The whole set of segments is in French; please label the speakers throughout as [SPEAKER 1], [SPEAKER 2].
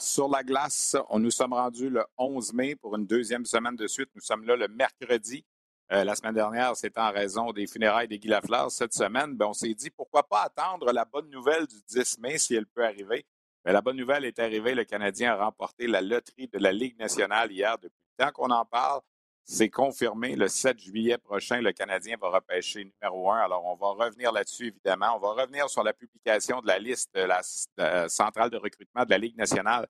[SPEAKER 1] Sur la glace. On nous sommes rendus le 11 mai pour une deuxième semaine de suite. Nous sommes là le mercredi. Euh, la semaine dernière, c'était en raison des funérailles des Guy Lafleur. Cette semaine, ben, on s'est dit pourquoi pas attendre la bonne nouvelle du 10 mai si elle peut arriver. Mais la bonne nouvelle est arrivée. Le Canadien a remporté la loterie de la Ligue nationale hier. Depuis le temps qu'on en parle, c'est confirmé. Le 7 juillet prochain, le Canadien va repêcher numéro un. Alors, on va revenir là-dessus, évidemment. On va revenir sur la publication de la liste de la centrale de recrutement de la Ligue nationale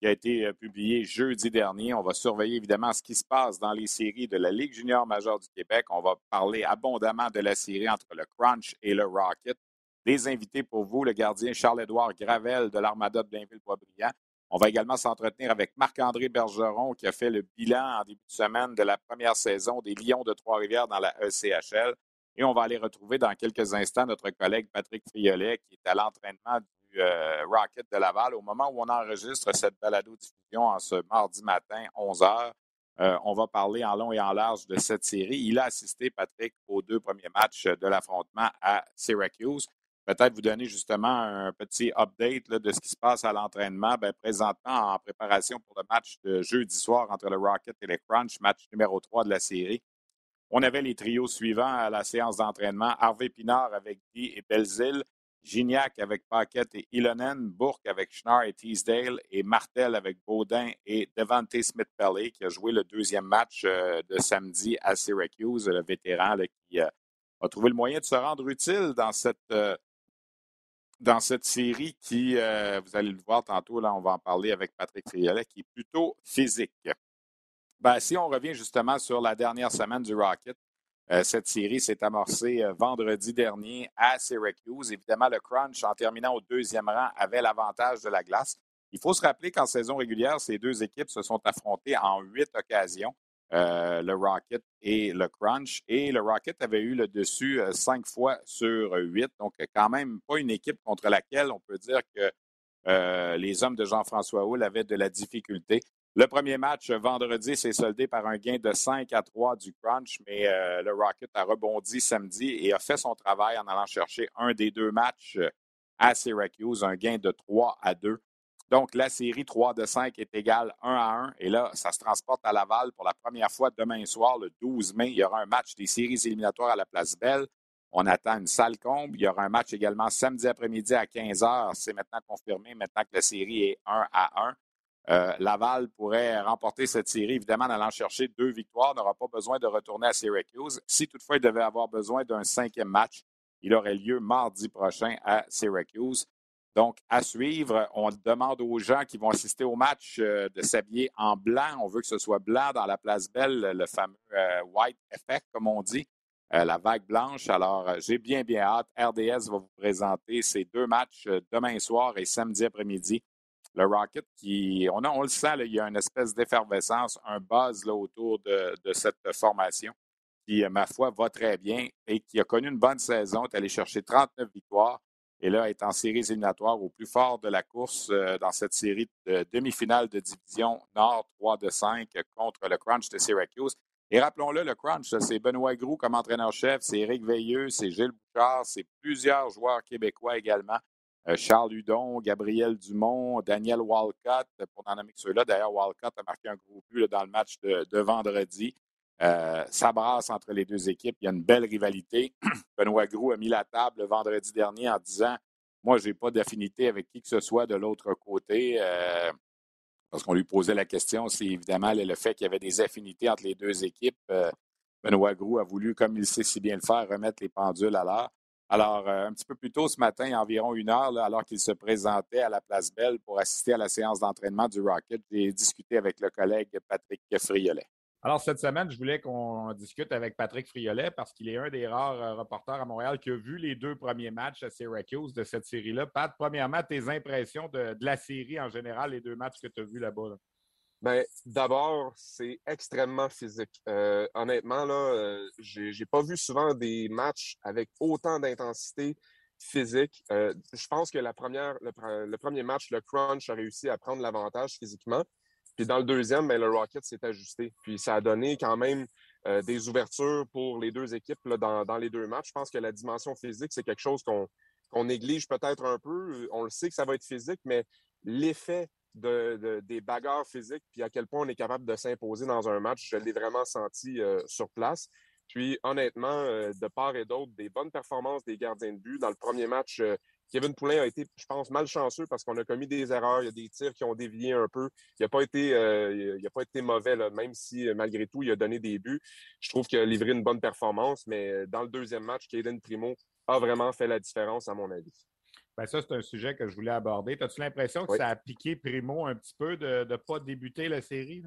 [SPEAKER 1] qui a été euh, publiée jeudi dernier. On va surveiller, évidemment, ce qui se passe dans les séries de la Ligue junior majeure du Québec. On va parler abondamment de la série entre le Crunch et le Rocket. Des invités pour vous, le gardien Charles-Édouard Gravel de l'Armada de Blainville-Poibriand, on va également s'entretenir avec Marc-André Bergeron qui a fait le bilan en début de semaine de la première saison des Lions de Trois-Rivières dans la ECHL. Et on va aller retrouver dans quelques instants notre collègue Patrick Friolet qui est à l'entraînement du euh, Rocket de Laval. Au moment où on enregistre cette balado-diffusion en ce mardi matin, 11 h, euh, on va parler en long et en large de cette série. Il a assisté, Patrick, aux deux premiers matchs de l'affrontement à Syracuse peut-être vous donner justement un petit update de ce qui se passe à l'entraînement. Ben, présentement, en préparation pour le match de jeudi soir entre le Rocket et les Crunch, match numéro 3 de la série. On avait les trios suivants à la séance d'entraînement. Harvey Pinard avec Guy et Belzil, Gignac avec Paquette et Ilonen, Bourque avec Schnarr et Teasdale et Martel avec Baudin et Devante Smith-Pelly qui a joué le deuxième match euh, de samedi à Syracuse, le vétéran qui euh, a trouvé le moyen de se rendre utile dans cette euh, dans cette série qui, euh, vous allez le voir tantôt, là, on va en parler avec Patrick Triolet, qui est plutôt physique. Ben, si on revient justement sur la dernière semaine du Rocket, euh, cette série s'est amorcée euh, vendredi dernier à Syracuse. Évidemment, le Crunch, en terminant au deuxième rang, avait l'avantage de la glace. Il faut se rappeler qu'en saison régulière, ces deux équipes se sont affrontées en huit occasions. Euh, le Rocket et le Crunch. Et le Rocket avait eu le dessus euh, cinq fois sur huit. Donc, quand même pas une équipe contre laquelle on peut dire que euh, les hommes de Jean-François Houle avaient de la difficulté. Le premier match vendredi s'est soldé par un gain de 5 à 3 du Crunch, mais le Rocket a rebondi samedi et a fait son travail en allant chercher un des deux matchs à Syracuse, un gain de 3 à 2. Donc, la série 3 de 5 est égale 1 à 1. Et là, ça se transporte à Laval pour la première fois demain soir, le 12 mai. Il y aura un match des séries éliminatoires à la Place Belle. On attend une salle comble. Il y aura un match également samedi après-midi à 15 h. C'est maintenant confirmé, maintenant que la série est 1 à 1. Euh, Laval pourrait remporter cette série, évidemment, en allant chercher deux victoires, n'aura pas besoin de retourner à Syracuse. Si toutefois il devait avoir besoin d'un cinquième match, il aurait lieu mardi prochain à Syracuse. Donc, à suivre, on demande aux gens qui vont assister au match euh, de s'habiller en blanc. On veut que ce soit blanc dans la place Belle, le fameux euh, White Effect, comme on dit, euh, la vague blanche. Alors, j'ai bien, bien hâte. RDS va vous présenter ces deux matchs demain soir et samedi après-midi. Le Rocket, qui, on, le sent, il y a une espèce d'effervescence, un buzz là, autour de, de, cette formation qui, ma foi, va très bien et qui a connu une bonne saison, est allé chercher 39 victoires et là est en séries éliminatoires au plus fort de la course euh, dans cette série de demi-finale de division Nord 3 de 5 contre le Crunch de Syracuse. Et rappelons-le, le Crunch, c'est Benoît Groux comme entraîneur-chef, c'est Éric Veilleux, c'est Gilles Bouchard, c'est plusieurs joueurs québécois également. Euh, Charles Hudon, Gabriel Dumont, Daniel Walcott, pour n'en nommer que ceux-là. D'ailleurs, Walcott a marqué un gros but dans le match de vendredi. Euh, entre les deux équipes. Il y a une belle rivalité. Benoît Groux a mis la table le vendredi dernier en disant Moi, je n'ai pas d'affinité avec qui que ce soit de l'autre côté. Euh, parce qu'on lui posait la question, c'est évidemment le fait qu'il y avait des affinités entre les deux équipes. Euh, Benoît Groux a voulu, comme il sait si bien le faire, remettre les pendules à l'heure. Alors, euh, un petit peu plus tôt ce matin, environ une heure, alors qu'il se présentait à la Place Belle pour assister à la séance d'entraînement du Rocket, j'ai discuté avec le collègue Patrick Friolet. Alors, cette semaine, je voulais qu'on discute avec Patrick Friolet parce qu'il est un des rares euh, reporters à Montréal qui a vu les deux premiers matchs à Syracuse de cette série-là. Pat, premièrement, tes impressions de, la série en général, les deux matchs que tu as vus là-bas.
[SPEAKER 2] Bien, d'abord, c'est extrêmement physique. Euh, honnêtement, là, euh, j'ai pas vu souvent des matchs avec autant d'intensité physique. je pense que la première, le, premier match, le crunch a réussi à prendre l'avantage physiquement. Puis dans le deuxième, ben, le Rocket s'est ajusté. Puis ça a donné quand même euh, des ouvertures pour les deux équipes dans, les deux matchs. Je pense que la dimension physique, c'est quelque chose qu'on néglige peut-être un peu. On le sait que ça va être physique, mais l'effet de, de, des bagarres physiques, puis à quel point on est capable de s'imposer dans un match, je l'ai vraiment senti euh, sur place. Puis honnêtement, euh, de part et d'autre, des bonnes performances des gardiens de but. Dans le premier match, Kevin Poulin a été, je pense, malchanceux parce qu'on a commis des erreurs. Il y a des tirs qui ont dévié un peu. Il n'a pas été, euh, il a pas été mauvais, là, même si euh, malgré tout, il a donné des buts. Je trouve qu'il a livré une bonne performance, mais euh, dans le deuxième match, Kaden Primo a vraiment fait la différence, à mon avis.
[SPEAKER 1] Bien, ça, c'est un sujet que je voulais aborder. As-tu l'impression que ça a piqué Primo un petit peu de ne pas débuter la série?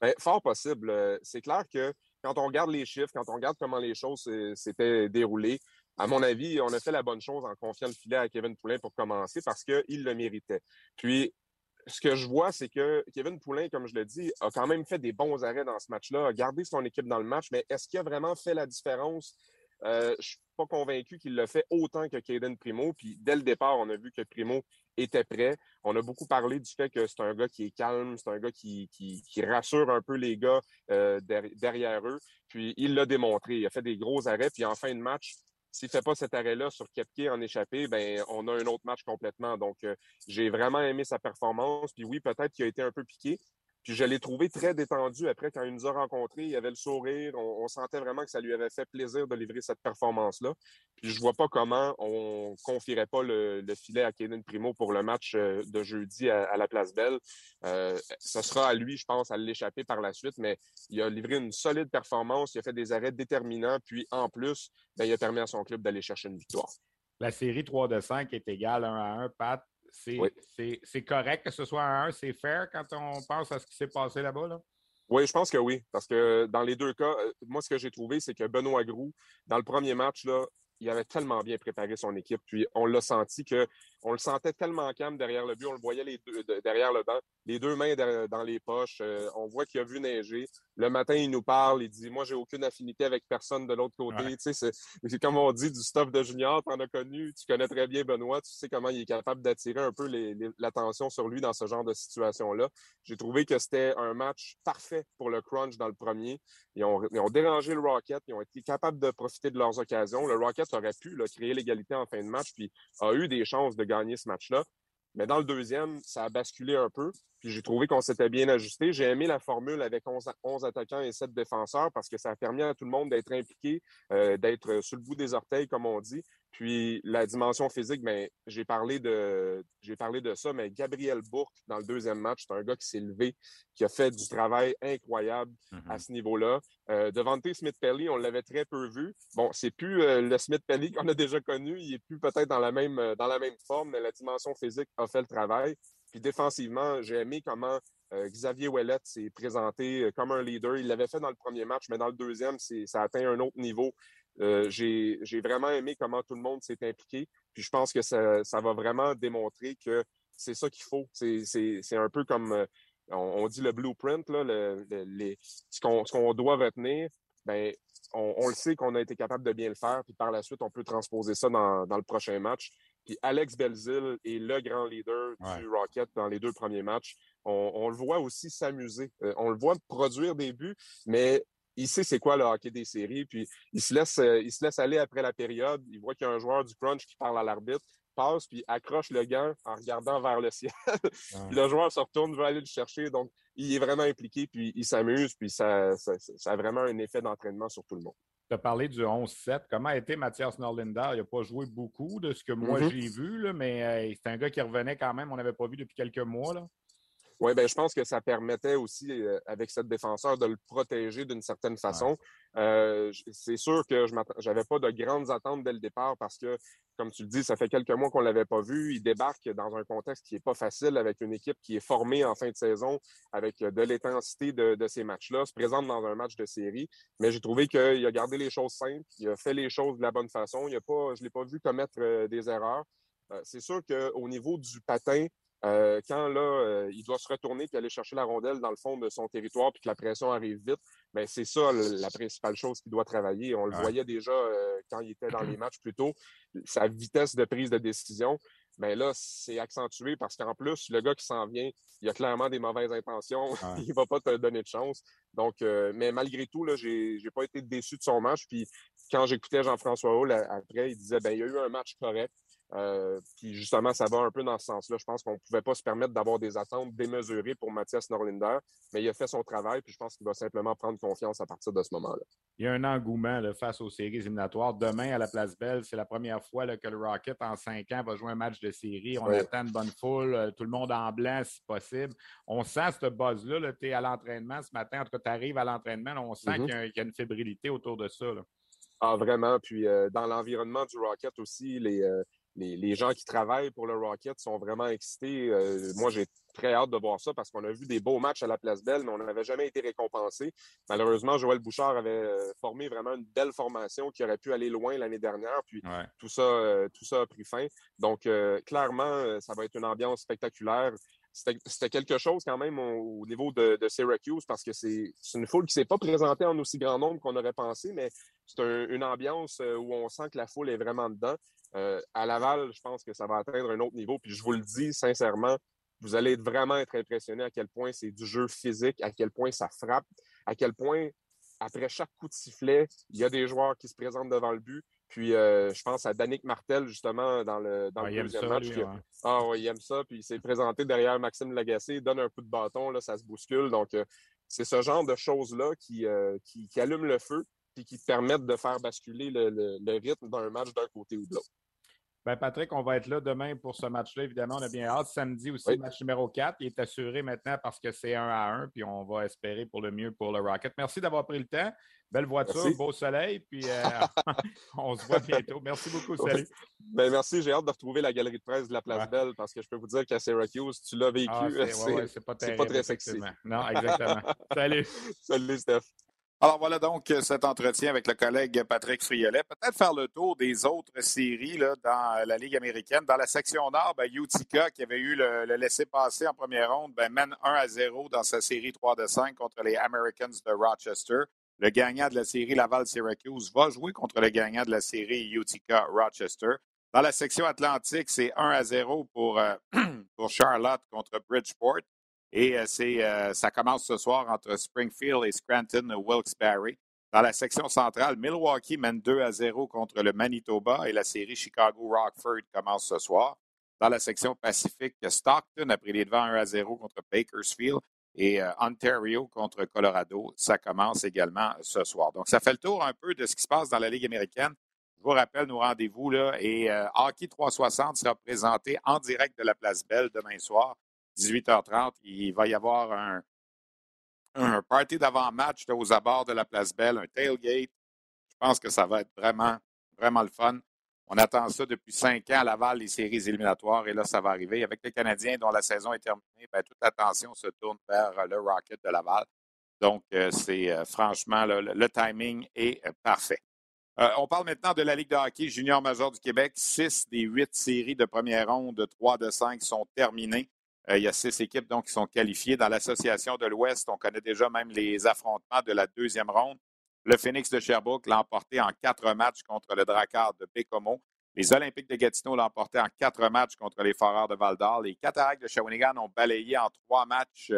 [SPEAKER 2] Bien, fort possible. C'est clair que quand on regarde les chiffres, quand on regarde comment les choses s'étaient déroulées, à mon avis, on a fait la bonne chose en confiant le filet à Kevin Poulin pour commencer parce qu'il le méritait. Puis, ce que je vois, c'est que Kevin Poulin, comme je le dis, a quand même fait des bons arrêts dans ce match-là, a gardé son équipe dans le match, mais est-ce qu'il a vraiment fait la différence? Euh, je suis pas convaincu qu'il l'a fait autant que Caden Primo. Puis dès le départ, on a vu que Primo était prêt. On a beaucoup parlé du fait que c'est un gars qui est calme, c'est un gars qui, qui, rassure un peu les gars euh, derrière eux. Puis il l'a démontré. Il a fait des gros arrêts. Puis en fin de match, s'il ne fait pas cet arrêt-là sur Kepke en échappé, ben on a un autre match complètement. Donc, euh, j'ai vraiment aimé sa performance. Puis oui, peut-être qu'il a été un peu piqué, puis je l'ai trouvé très détendu après quand il nous a rencontrés. Il avait le sourire. On, sentait vraiment que ça lui avait fait plaisir de livrer cette performance-là. Puis je vois pas comment on confierait pas le, filet à Kaden Primo pour le match euh, de jeudi à, la Place Belle. Euh, ce sera à lui, je pense, à l'échapper par la suite, mais il a livré une solide performance. Il a fait des arrêts déterminants. Puis en plus, ben, il a permis à son club d'aller chercher une victoire.
[SPEAKER 1] La série 3 de 5 est égale 1 à 1. Pat, c'est correct que ce soit un 1, c'est fair quand on pense à ce qui s'est passé là-bas? Là?
[SPEAKER 2] Oui, je pense que oui. Parce que dans les deux cas, euh, moi, ce que j'ai trouvé, c'est que Benoît Groux, dans le premier match, là, il avait tellement bien préparé son équipe. Puis on l'a senti que on le sentait tellement calme derrière le but. On le voyait les deux, derrière le banc, les deux mains dans les poches. Euh, on voit qu'il a vu neiger. Le matin, il nous parle. Il dit Moi, j'ai aucune affinité avec personne de l'autre côté. Tu sais, c'est comme on dit du stuff de junior. Tu en as connu. Tu connais très bien Benoît. Tu sais comment il est capable d'attirer un peu l'attention sur lui dans ce genre de situation-là. J'ai trouvé que c'était un match parfait pour le crunch dans le premier. Ils ont, ils ont, dérangé le Rocket. Ils ont été capables de profiter de leurs occasions. Le Rocket aurait pu créer l'égalité en fin de match, puis a eu des chances de gagner ce match-là. Mais dans le deuxième, ça a basculé un peu. Puis j'ai trouvé qu'on s'était bien ajusté. J'ai aimé la formule avec 11, attaquants et 7 défenseurs parce que ça a permis à tout le monde d'être impliqué, euh, d'être sur le bout des orteils, comme on dit. Puis la dimension physique, ben, j'ai parlé de j'ai parlé de ça, mais Gabriel Bourque, dans le deuxième match, c'est un gars qui s'est levé, qui a fait du travail incroyable à mm-hmm. ce niveau-là. Euh, Devante Smith-Pelly, on l'avait très peu vu. Bon, c'est plus euh, le Smith-Pelly qu'on a déjà connu. Il est plus peut-être dans la même dans la même forme, mais la dimension physique a fait le travail. Puis défensivement, j'ai aimé comment euh, Xavier Ouellet s'est présenté euh, comme un leader. Il l'avait fait dans le premier match, mais dans le deuxième, ça a atteint un autre niveau. Euh, j'ai vraiment aimé comment tout le monde s'est impliqué. Puis je pense que ça, va vraiment démontrer que c'est ça qu'il faut. C'est un peu comme on, dit le blueprint, là, les, ce qu'on doit retenir. Ben, on, le sait qu'on a été capable de bien le faire, puis par la suite, on peut transposer ça dans, dans le prochain match. Puis Alex Belzil est le grand leader du Rocket dans les deux premiers matchs. On, le voit aussi s'amuser. Euh, on le voit produire des buts, mais il sait c'est quoi le hockey des séries. Puis il se laisse, euh, il se laisse aller après la période. Il voit qu'il y a un joueur du crunch qui parle à l'arbitre, passe puis accroche le gant en regardant vers le ciel. puis le joueur se retourne, veut aller le chercher. Donc il est vraiment impliqué, puis il s'amuse, puis ça, ça, ça a vraiment un effet d'entraînement sur tout le monde
[SPEAKER 1] tu as parlé du 11-7. Comment a été Mathias Norlinder? Il n'a pas joué beaucoup de ce que moi mm-hmm. j'ai vu, là, mais euh, c'est un gars qui revenait quand même. On n'avait pas vu depuis quelques mois. Là.
[SPEAKER 2] Oui, ben, je pense que ça permettait aussi, euh, avec cette défenseur, de le protéger d'une certaine façon. Euh, c'est sûr que je n'avais pas de grandes attentes dès le départ parce que, comme tu le dis, ça fait quelques mois qu'on ne l'avait pas vu. Il débarque dans un contexte qui n'est pas facile avec une équipe qui est formée en fin de saison avec de l'intensité de, de, ces matchs-là, se présente dans un match de série. Mais j'ai trouvé qu'il a gardé les choses simples, il a fait les choses de la bonne façon. Il a pas, je ne l'ai pas vu commettre euh, des erreurs. c'est sûr qu'au niveau du patin, euh, quand là, euh, il doit se retourner puis aller chercher la rondelle dans le fond de son territoire puis que la pression arrive vite, ben c'est ça la principale chose qu'il doit travailler. On le voyait déjà euh, quand il était dans les matchs plus tôt, sa vitesse de prise de décision. Mais ben là, c'est accentué parce qu'en plus, le gars qui s'en vient, il a clairement des mauvaises intentions. il ne va pas te donner de chance. Donc, mais malgré tout, là, j'ai, j'ai pas été déçu de son match. Puis quand j'écoutais Jean-François Hall après, il disait ben il y a eu un match correct. Euh, puis justement, ça va un peu dans ce sens-là. Je pense qu'on ne pouvait pas se permettre d'avoir des attentes démesurées pour Mathias Norlinder, mais il a fait son travail, puis je pense qu'il va simplement prendre confiance à partir de ce moment-là.
[SPEAKER 1] Il y a un engouement face aux séries éliminatoires. Demain, à la Place Belle, c'est la première fois que le Rocket, en cinq ans, va jouer un match de série. On attend une bonne foule, euh, tout le monde en blanc si possible. On sent ce buzz-là. tu es à l'entraînement ce matin. En tout cas, tu arrives à l'entraînement, on sent mm-hmm. qu'il y, a une fébrilité autour de ça.
[SPEAKER 2] Ah, vraiment. Puis euh, dans l'environnement du Rocket aussi, les, les, gens qui travaillent pour le Rocket sont vraiment excités. Euh, moi, j'ai très hâte de voir ça parce qu'on a vu des beaux matchs à la Place Belle, mais on n'avait jamais été récompensé. Malheureusement, Joël Bouchard avait euh, formé vraiment une belle formation qui aurait pu aller loin l'année dernière, puis tout, ça, euh, tout ça a pris fin. Donc, clairement, ça va être une ambiance spectaculaire c'était quelque chose quand même au, niveau de, Syracuse parce que c'est une foule qui s'est pas présentée en aussi grand nombre qu'on aurait pensé, mais c'est une ambiance où on sent que la foule est vraiment dedans. Euh, à Laval, je pense que ça va atteindre un autre niveau. Puis je vous le dis sincèrement, vous allez vraiment être impressionné à quel point c'est du jeu physique, à quel point ça frappe, à quel point, après chaque coup de sifflet, il y a des joueurs qui se présentent devant le but. Puis euh, je pense à Danick Martel, justement, dans le, dans deuxième match. Ah oui, il aime ça. Puis il s'est présenté derrière Maxime Lagacé, il donne un coup de bâton, là, ça se bouscule. Donc, euh, c'est ce genre de choses-là qui, qui, qui allument le feu puis qui permettent de faire basculer le, le rythme d'un match d'un côté ou de l'autre.
[SPEAKER 1] Ben Patrick, on va être là demain pour ce match-là. Évidemment, on a bien hâte. Samedi aussi, match numéro 4. Il est assuré maintenant parce que c'est 1 à 1, puis on va espérer pour le mieux pour le Rocket. Merci d'avoir pris le temps. Belle voiture, beau soleil, puis euh, on se voit bientôt. Merci beaucoup, salut.
[SPEAKER 2] Ben, merci, j'ai hâte de retrouver la galerie de presse de la Place Belle parce que je peux vous dire qu'à Syracuse, tu l'as vécu. Ah,
[SPEAKER 1] c'est pas, pas, très sexy. Non, exactement. salut.
[SPEAKER 2] Salut, Steph.
[SPEAKER 1] Alors voilà donc cet entretien avec le collègue Patrick Friolet. Peut-être faire le tour des autres séries dans la Ligue américaine. Dans la section Nord, ben, Utica, qui avait eu le, laissé-passer en première ronde, ben, mène 1 à 0 dans sa série 3 de 5 contre les Americans de Rochester. Le gagnant de la série Laval-Syracuse va jouer contre le gagnant de la série Utica-Rochester. Dans la section Atlantique, c'est 1 à 0 pour, euh, pour Charlotte contre Bridgeport. Et euh, euh, ça commence ce soir entre Springfield et Scranton-Wilkes-Barre. Dans la section centrale, Milwaukee mène 2 à 0 contre le Manitoba et la série Chicago-Rockford commence ce soir. Dans la section Pacifique, Stockton a pris les devants 1 à 0 contre Bakersfield et euh, Ontario contre Colorado. Ça commence également ce soir. Donc, ça fait le tour un peu de ce qui se passe dans la Ligue américaine. Je vous rappelle nos rendez-vous là et Hockey 360 sera présenté en direct de la Place Belle demain soir 18h30, il va y avoir un, un party d'avant-match aux abords de la Place Belle, un tailgate. Je pense que ça va être vraiment, vraiment le fun. On attend ça depuis cinq ans à Laval, les séries éliminatoires, et là, ça va arriver. Avec les Canadiens dont la saison est terminée, ben, toute l'attention se tourne vers le Rocket de Laval. Donc, euh, c'est euh, franchement, le, timing est euh, parfait. on parle maintenant de la Ligue de hockey junior major du Québec. Six des huit séries de première ronde, de trois de cinq, sont terminées. Euh, il y a six équipes qui sont qualifiées. Dans l'Association de l'Ouest, on connaît déjà même les affrontements de la deuxième ronde. Le Phoenix de Sherbrooke l'a emporté en quatre matchs contre le Dracard de Bécomo. Les Olympiques de Gatineau l'ont emporté en quatre matchs contre les Foreurs de Val-d'Or. Les Cataractes de Shawinigan ont balayé en trois matchs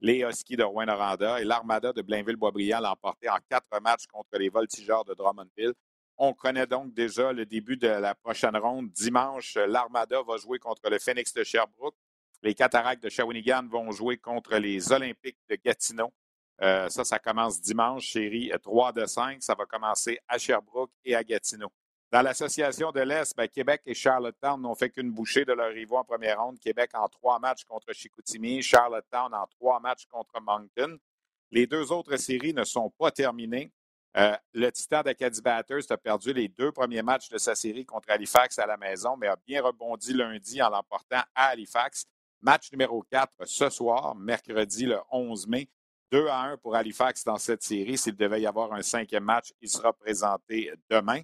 [SPEAKER 1] les Huskies de Rouen-Noranda et l'Armada de Blainville-Boisbriand l'a emporté en quatre matchs contre les Voltigeurs de Drummondville. On connaît donc déjà le début de la prochaine ronde. Dimanche, l'Armada va jouer contre le Phoenix de Sherbrooke. Les Cataractes de Shawinigan vont jouer contre les Olympiques de Gatineau. Euh, ça, ça commence dimanche, série 3 de 5. Ça va commencer à Sherbrooke et à Gatineau. Dans l'association de l'Est, ben, Québec et Charlottetown n'ont fait qu'une bouchée de leur rivaux en première ronde. Québec en trois matchs contre Chicoutimi, Charlottetown en trois matchs contre Moncton. Les deux autres séries ne sont pas terminées. Euh, le Titan d'Acadie Batters a perdu les deux premiers matchs de sa série contre Halifax à la maison, mais a bien rebondi lundi en l'emportant à Halifax. Match numéro 4 ce soir, mercredi le 11 mai. 2 à 1 pour Halifax dans cette série. S'il devait y avoir un cinquième match, il sera présenté demain.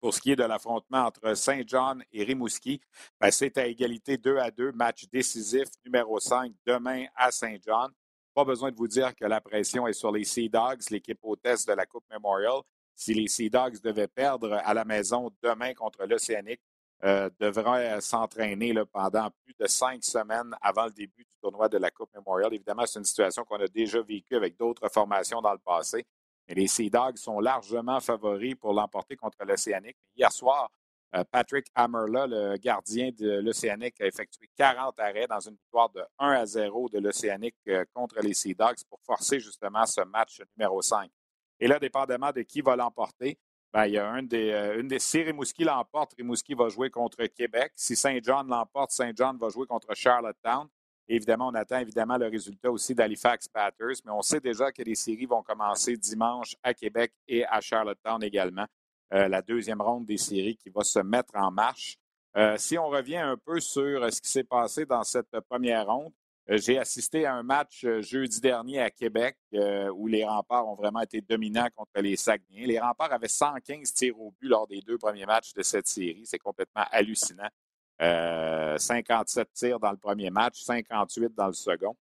[SPEAKER 1] Pour ce qui est de l'affrontement entre Saint-John et Rimouski, ben, c'est à égalité 2 à 2, match décisif numéro 5 demain à Saint-John. Pas besoin de vous dire que la pression est sur les Sea Dogs, l'équipe hôtesse de la Coupe Memorial. Si les Sea Dogs devaient perdre à la maison demain contre l'Océanique, euh, devraient s'entraîner pendant plus de cinq semaines avant le début du tournoi de la Coupe Memorial. Évidemment, c'est une situation qu'on a déjà vécue avec d'autres formations dans le passé. Les Sea Dogs sont largement favoris pour l'emporter contre l'Océanique. Hier soir, euh, Patrick Hammerla, le gardien de l'Océanique, a effectué 40 arrêts dans une victoire de 1 à 0 de l'Océanique euh, contre les Sea Dogs pour forcer justement ce match numéro 5. Et là, dépendamment de qui va l'emporter, ben, il y a un des, euh, une. Si Rimouski l'emporte, Rimouski va jouer contre Québec. Si Saint John l'emporte, Saint John va jouer contre Charlottetown. évidemment, on attend évidemment le résultat aussi d'Halifax Batters, mais on sait déjà que les séries vont commencer dimanche à Québec et à Charlottetown également. Euh, la deuxième ronde des séries qui va se mettre en marche. Euh, si on revient un peu sur ce qui s'est passé dans cette première ronde, j'ai assisté à un match jeudi dernier à Québec où les remparts ont vraiment été dominants contre les Saguenay. Les remparts avaient 115 tirs au but lors des deux premiers matchs de cette série. C'est complètement hallucinant. 57 tirs dans le premier match, 58 dans le second.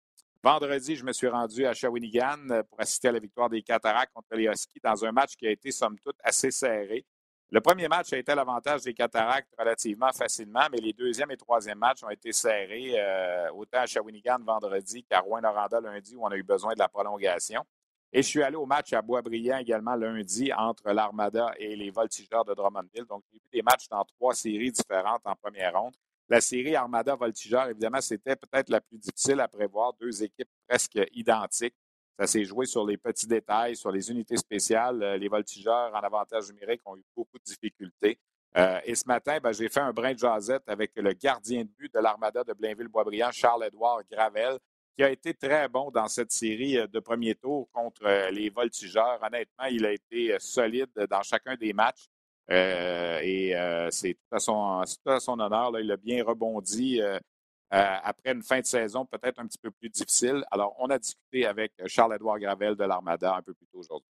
[SPEAKER 1] Vendredi, je me suis rendu à Shawinigan euh, pour assister à la victoire des Cataractes contre les Huskies dans un match qui a été, somme toute, assez serré. Le premier match a été à l'avantage des Cataractes relativement facilement, mais les deuxième et troisième matchs ont été serrés, euh, autant à Shawinigan vendredi qu'à Rouen-Noranda lundi, où on a eu besoin de la prolongation. Et je suis allé au match à Boisbriand également lundi entre l'Armada et les Voltigeurs de Drummondville. Donc, j'ai vu des matchs dans trois séries différentes en première ronde. La série Armada-Voltigeur, évidemment, c'était peut-être la plus difficile à prévoir. Deux équipes presque identiques. Ça s'est joué sur les petits détails, sur les unités spéciales. Euh, les voltigeurs en avantage numérique ont eu beaucoup de difficultés. Euh, et ce matin, ben, j'ai fait un brin de jasette avec le gardien de but de l'Armada de Blainville-Boisbriand, Charles-Édouard Gravel, qui a été très bon dans cette série euh, de premier tour contre les voltigeurs. Honnêtement, il a été solide dans chacun des matchs. Et c'est tout, à son honneur. il a bien rebondi après une fin de saison peut-être un petit peu plus difficile. Alors, on a discuté avec Charles-Édouard Gravel de l'Armada un peu plus tôt aujourd'hui.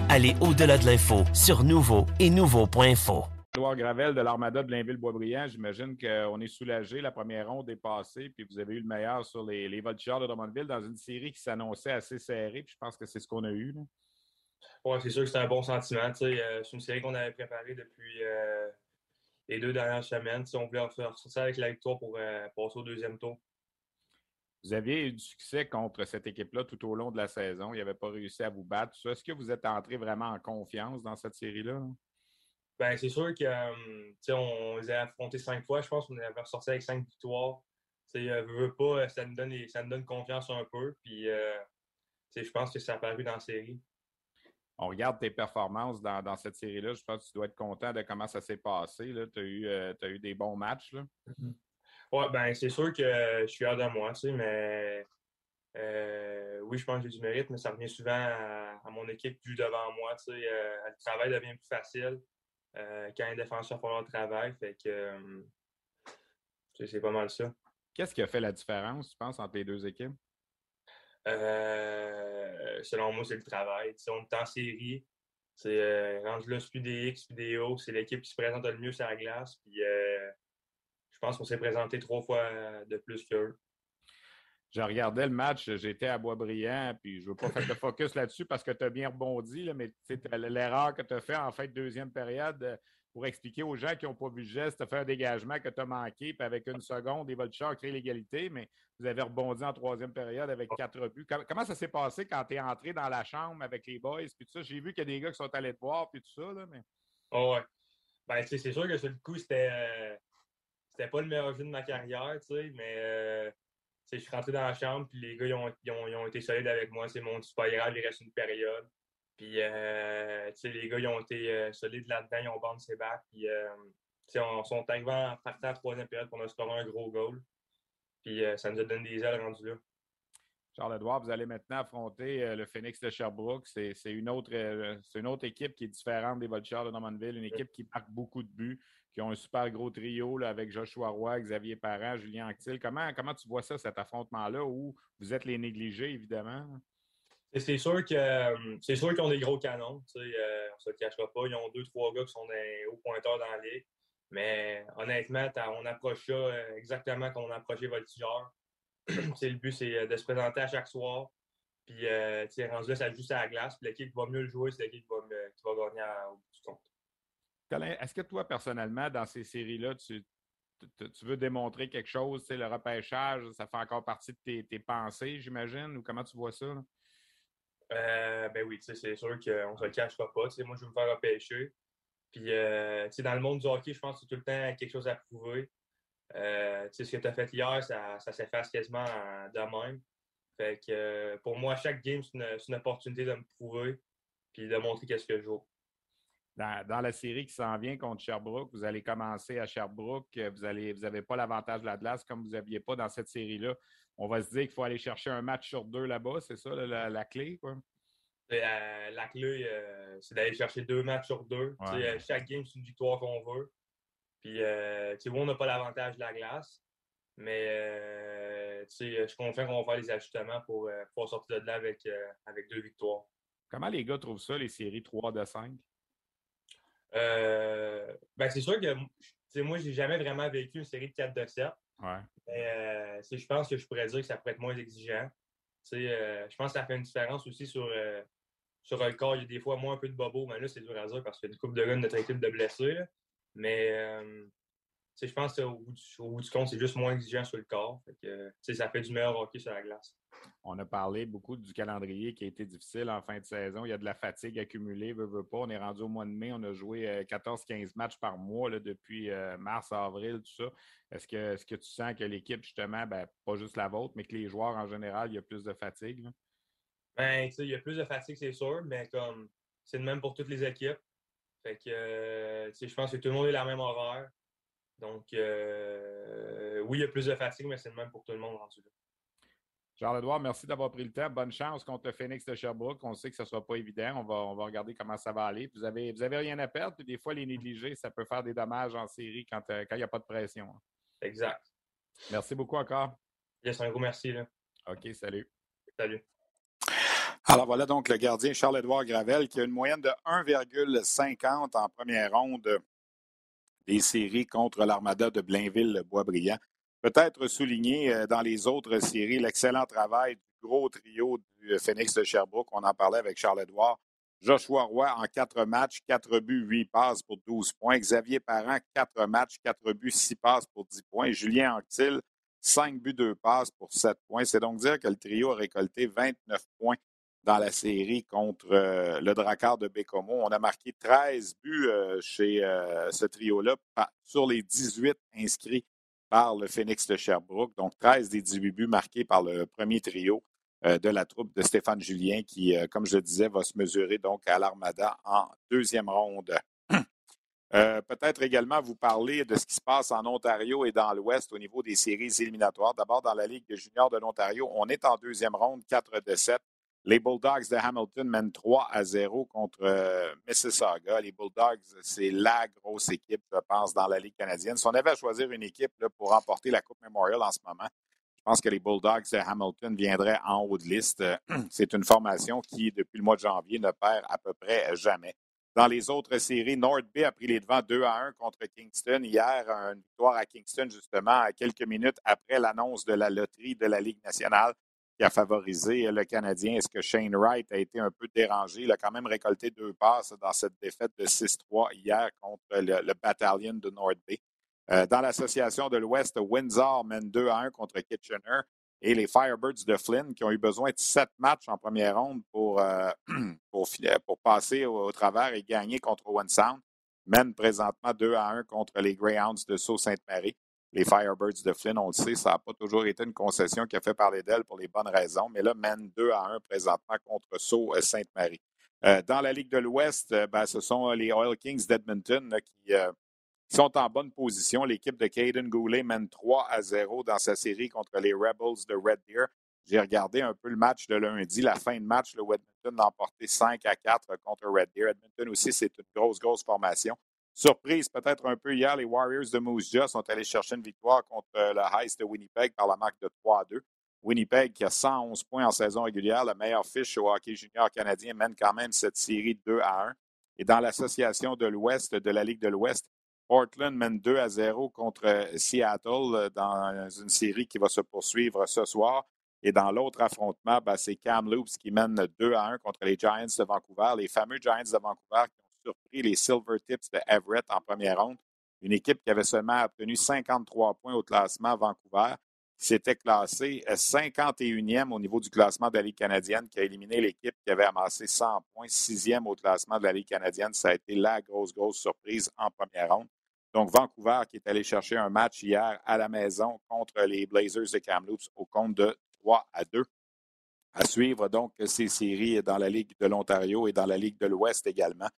[SPEAKER 3] Allez au-delà de l'info sur Nouveau et Nouveau.info.
[SPEAKER 1] Edouard Gravel de l'Armada de Blainville-Boisbriand, j'imagine qu'on est soulagé. La première ronde est passée, puis vous avez eu le meilleur sur les, les voltigeurs de Drummondville dans une série qui s'annonçait assez serrée, puis je pense que c'est ce qu'on a eu.
[SPEAKER 4] Oui, c'est sûr que c'est un bon sentiment. Euh, c'est une série qu'on avait préparée depuis, euh, les deux dernières semaines. Si on voulait faire ça avec la victoire pour euh, passer au deuxième tour.
[SPEAKER 1] Vous aviez eu du succès contre cette équipe-là tout au long de la saison. Il n'avait pas réussi à vous battre. Est-ce que vous êtes entré vraiment en confiance dans cette série-là?
[SPEAKER 4] Ben, c'est sûr qu'on euh, on les a affrontés cinq fois. Je pense qu'on avait ressorti avec cinq victoires. Euh, veut, pas, ça nous, donne, ça nous donne confiance un peu. Puis, euh, je pense que ça a apparu dans la série
[SPEAKER 1] on regarde tes performances dans, cette série-là. Je pense que tu dois être content de comment ça s'est passé. Tu as, eu, euh, eu des bons matchs.
[SPEAKER 4] Mm-hmm. Oui, ben c'est sûr que je suis hors de moi, mais euh, oui, je pense que j'ai du mérite, mais ça revient souvent à, mon équipe du devant moi. Euh, le travail devient plus facile quand un défenseur fait leur travail. Fait que c'est pas mal ça.
[SPEAKER 1] Qu'est-ce qui a fait la différence, tu penses, entre les deux équipes?
[SPEAKER 4] Euh, selon moi, c'est le travail. Si on est en série. C'est euh, range là, plus des X, puis des O. C'est l'équipe qui se présente le mieux sur la glace. Puis euh, pense qu'on s'est présenté trois fois de plus qu'eux.
[SPEAKER 1] Je regardais le match, j'étais à Boisbriand, puis je ne veux pas faire de focus là-dessus parce que tu as bien rebondi, là, mais l'erreur que tu as fait en fait deuxième période, pour expliquer aux gens qui n'ont pas vu le geste, tu as fait un dégagement que tu as manqué, puis avec une seconde, les Voltigeurs créent l'égalité, mais vous avez rebondi en troisième période avec quatre buts. Comment ça s'est passé quand tu es entré dans la chambre avec les boys, puis tout ça? J'ai vu qu'il y a des gars qui sont allés te voir, puis tout ça, là, mais...
[SPEAKER 4] Oh ouais. Ben, c'est sûr que sur le coup, c'était euh, c'était pas le meilleur jeu de ma carrière, mais euh, je suis rentré dans la chambre, puis les gars, ils ont, ils ont, été solides avec moi. C'est mon super grave, il reste une période. Puis, euh, les gars, ils ont été euh, solides là-dedans, ils ont bandé ses bacs. Puis, euh, on sont arrivés en partant à troisième période pour nous scorer un gros goal. Puis, ça nous a donné des ailes rendues là.
[SPEAKER 1] Charles-Edouard, vous allez maintenant affronter le Phoenix de Sherbrooke. C'est une, autre, une autre équipe qui est différente des Voltigeurs de Normanville, une équipe qui marque beaucoup de buts, qui ont un super gros trio là, avec Joshua Roy, Xavier Parent, Julien Anctil. Comment, comment tu vois ça, cet affrontement-là, où vous êtes les négligés, évidemment?
[SPEAKER 4] C'est sûr que euh, c'est sûr qu'ils ont des gros canons. Euh, on ne se le cachera pas. Ils ont deux, trois gars qui sont des hauts pointeurs dans la ligue. Mais honnêtement, on approche ça euh, exactement comme on a approché Voltigeur. le but, c'est de se présenter à chaque soir. Puis, rendu là, ça joue à la glace. Puis l'équipe qui va mieux le jouer, c'est l'équipe qui va, gagner au compte.
[SPEAKER 1] est-ce que toi, personnellement, dans ces séries-là, tu, veux démontrer quelque chose? Le repêchage, ça fait encore partie de tes, pensées, j'imagine? Ou comment tu vois ça?
[SPEAKER 4] Euh, ben oui, c'est sûr qu'on ne se le cachera pas. moi, je veux me faire repêcher. Puis, euh, dans le monde du hockey, je pense que c'est tout le temps quelque chose à prouver. Euh, ce que tu as fait hier, ça, s'efface quasiment de même. Fait que pour moi, chaque game, c'est une, opportunité de me prouver puis de montrer qu'est-ce que je joue.
[SPEAKER 1] Dans, la série qui s'en vient contre Sherbrooke, vous allez commencer à Sherbrooke. Vous n'avez vous pas l'avantage de la glace comme vous n'aviez pas dans cette série-là on va se dire qu'il faut aller chercher un match sur deux là-bas, c'est ça la, clé? Quoi?
[SPEAKER 4] Euh, la clé, euh, c'est d'aller chercher deux matchs sur deux. Euh, chaque game, c'est une victoire qu'on veut. Puis, oui, on n'a pas l'avantage de la glace, mais je suis confiant qu'on va faire les ajustements pour pouvoir sortir de là avec, avec deux victoires.
[SPEAKER 1] Comment les gars trouvent ça, les séries 3 de 5?
[SPEAKER 4] Ben, c'est sûr que moi, j'ai jamais vraiment vécu une série de 4 de 7.
[SPEAKER 1] Ouais.
[SPEAKER 4] Euh, je pense que je pourrais dire que ça pourrait être moins exigeant. Euh, je pense que ça fait une différence aussi sur, euh, sur le corps. Il y a des fois moins un peu de bobo, mais là, c'est dur à dire parce qu'il y a une coupe de gars de notre équipe de blessés. Mais je pense qu'au bout, bout, du compte, c'est juste moins exigeant sur le corps. ça fait du meilleur hockey sur la glace.
[SPEAKER 1] On a parlé beaucoup du calendrier qui a été difficile en fin de saison. Il y a de la fatigue accumulée, veut, veut pas. On est rendu au mois de mai. On a joué 14-15 matchs par mois depuis mars, avril, tout ça. Est-ce que, tu sens que l'équipe, justement, ben, pas juste la vôtre, mais que les joueurs en général, il y a plus de fatigue?
[SPEAKER 4] Ben, il y a plus de fatigue, c'est sûr, mais c'est le même pour toutes les équipes. Fait que euh, je pense que tout le monde est la même horaire. Donc euh, oui, il y a plus de fatigue, mais c'est le même pour tout le monde rendu.
[SPEAKER 1] Charles-Edouard, merci d'avoir pris le temps. Bonne chance contre le Phoenix de Sherbrooke. On sait que ce ne sera pas évident. On va, on va regarder comment ça va aller. Vous n'avez vous avez rien à perdre. Puis des fois, les négliger, ça peut faire des dommages en série quand euh, il n'y a pas de pression.
[SPEAKER 4] Exact.
[SPEAKER 1] Merci beaucoup encore.
[SPEAKER 4] Yes, un gros merci.
[SPEAKER 1] OK, salut.
[SPEAKER 4] Salut.
[SPEAKER 1] Alors voilà donc le gardien Charles-Édouard Gravel qui a une moyenne de 1,50 en première ronde des séries contre l'Armada de Blainville-Boisbriand. Peut-être souligner euh, dans les autres séries l'excellent travail du gros trio du Phoenix de Sherbrooke. On en parlait avec Charles-Édouard. Joshua Roy en quatre matchs, quatre buts, huit passes pour 12 points. Xavier Parent, quatre matchs, quatre buts, six passes pour 10 points. Julien Anctil, cinq buts, deux passes pour 7 points. C'est donc dire que le trio a récolté 29 points dans la série contre euh, le Drakkar de Bécomo. On a marqué 13 buts euh, chez euh, ce trio-là sur les 18 inscrits par le Phoenix de Sherbrooke. Donc 13 des 18 buts marqués par le premier trio. Euh, de la troupe de Stéphane Julien qui, euh, comme je le disais, va se mesurer donc à l'Armada en deuxième ronde. Euh, peut-être également vous parler de ce qui se passe en Ontario et dans l'Ouest au niveau des séries éliminatoires. D'abord, dans la Ligue de juniors de l'Ontario, on est en deuxième ronde, 4 de 7. Les Bulldogs de Hamilton mènent 3 à 0 contre Mississauga. Les Bulldogs, c'est la grosse équipe, je pense, dans la Ligue canadienne. Si on avait à choisir une équipe pour remporter la Coupe Memorial en ce moment, je pense que les Bulldogs de Hamilton viendraient en haut de liste. C'est une formation qui, depuis le mois de janvier, ne perd à peu près jamais. Dans les autres séries, North Bay a pris les devants 2 à 1 contre Kingston. Hier, une victoire à Kingston, justement, quelques minutes après l'annonce de la loterie de la Ligue nationale. Qui a favorisé le Canadien. Est-ce que Shane Wright a été un peu dérangé? Il a quand même récolté deux passes dans cette défaite de 6-3 hier contre le, Battalion de North Bay. Euh, dans l'association de l'Ouest, Windsor mène 2 à 1 contre Kitchener et les Firebirds de Flynn qui ont eu besoin de sept matchs en première ronde pour, euh, passer au, travers et gagner contre Owen Sound mènent présentement 2 à 1 contre les Greyhounds de Sault-Sainte-Marie. Les Firebirds de Flynn, on le sait, ça n'a pas toujours été une concession qui a fait parler d'elle pour les bonnes raisons, mais là, mène 2 à 1 présentement contre Sault-Sainte-Marie. Euh, dans la Ligue de l'Ouest, ben, ce sont les Oil Kings d'Edmonton qui sont en bonne position. L'équipe de Caden Goulet mène 3 à 0 dans sa série contre les Rebels de Red Deer. J'ai regardé un peu le match de lundi, la fin de match. Le Edmonton a emporté 5 à 4 contre Red Deer. Edmonton aussi, c'est une grosse, grosse formation. Surprise peut-être un peu hier, les Warriors de Moose Jaw sont allés chercher une victoire contre euh, le Heist de Winnipeg par la marque de 3 à 2. Winnipeg, qui a 111 points en saison régulière, le meilleur fiche au hockey junior canadien, mène quand même cette série 2 à 1. Et dans l'association de l'Ouest, de la Ligue de l'Ouest, Portland mène 2 à 0 contre euh, Seattle euh, dans une série qui va se poursuivre ce soir. Et dans l'autre affrontement, ben, c'est Kamloops qui mène 2 à 1 contre les Giants de Vancouver. Les fameux Giants de Vancouver qui ont surpris les Silver Tips de Everett en première ronde. Une équipe qui avait seulement obtenu 53 points au classement Vancouver, qui s'était classée 51e au niveau du classement de la Ligue canadienne, qui a éliminé l'équipe qui avait amassé 100 points, 6e au classement de la Ligue canadienne. Ça a été la grosse, grosse surprise en première ronde. Donc, Vancouver qui est allé chercher un match hier à la maison contre les Blazers de Kamloops au compte de 3 à 2. À suivre donc ces séries dans la Ligue de l'Ontario et dans la Ligue de l'Ouest également.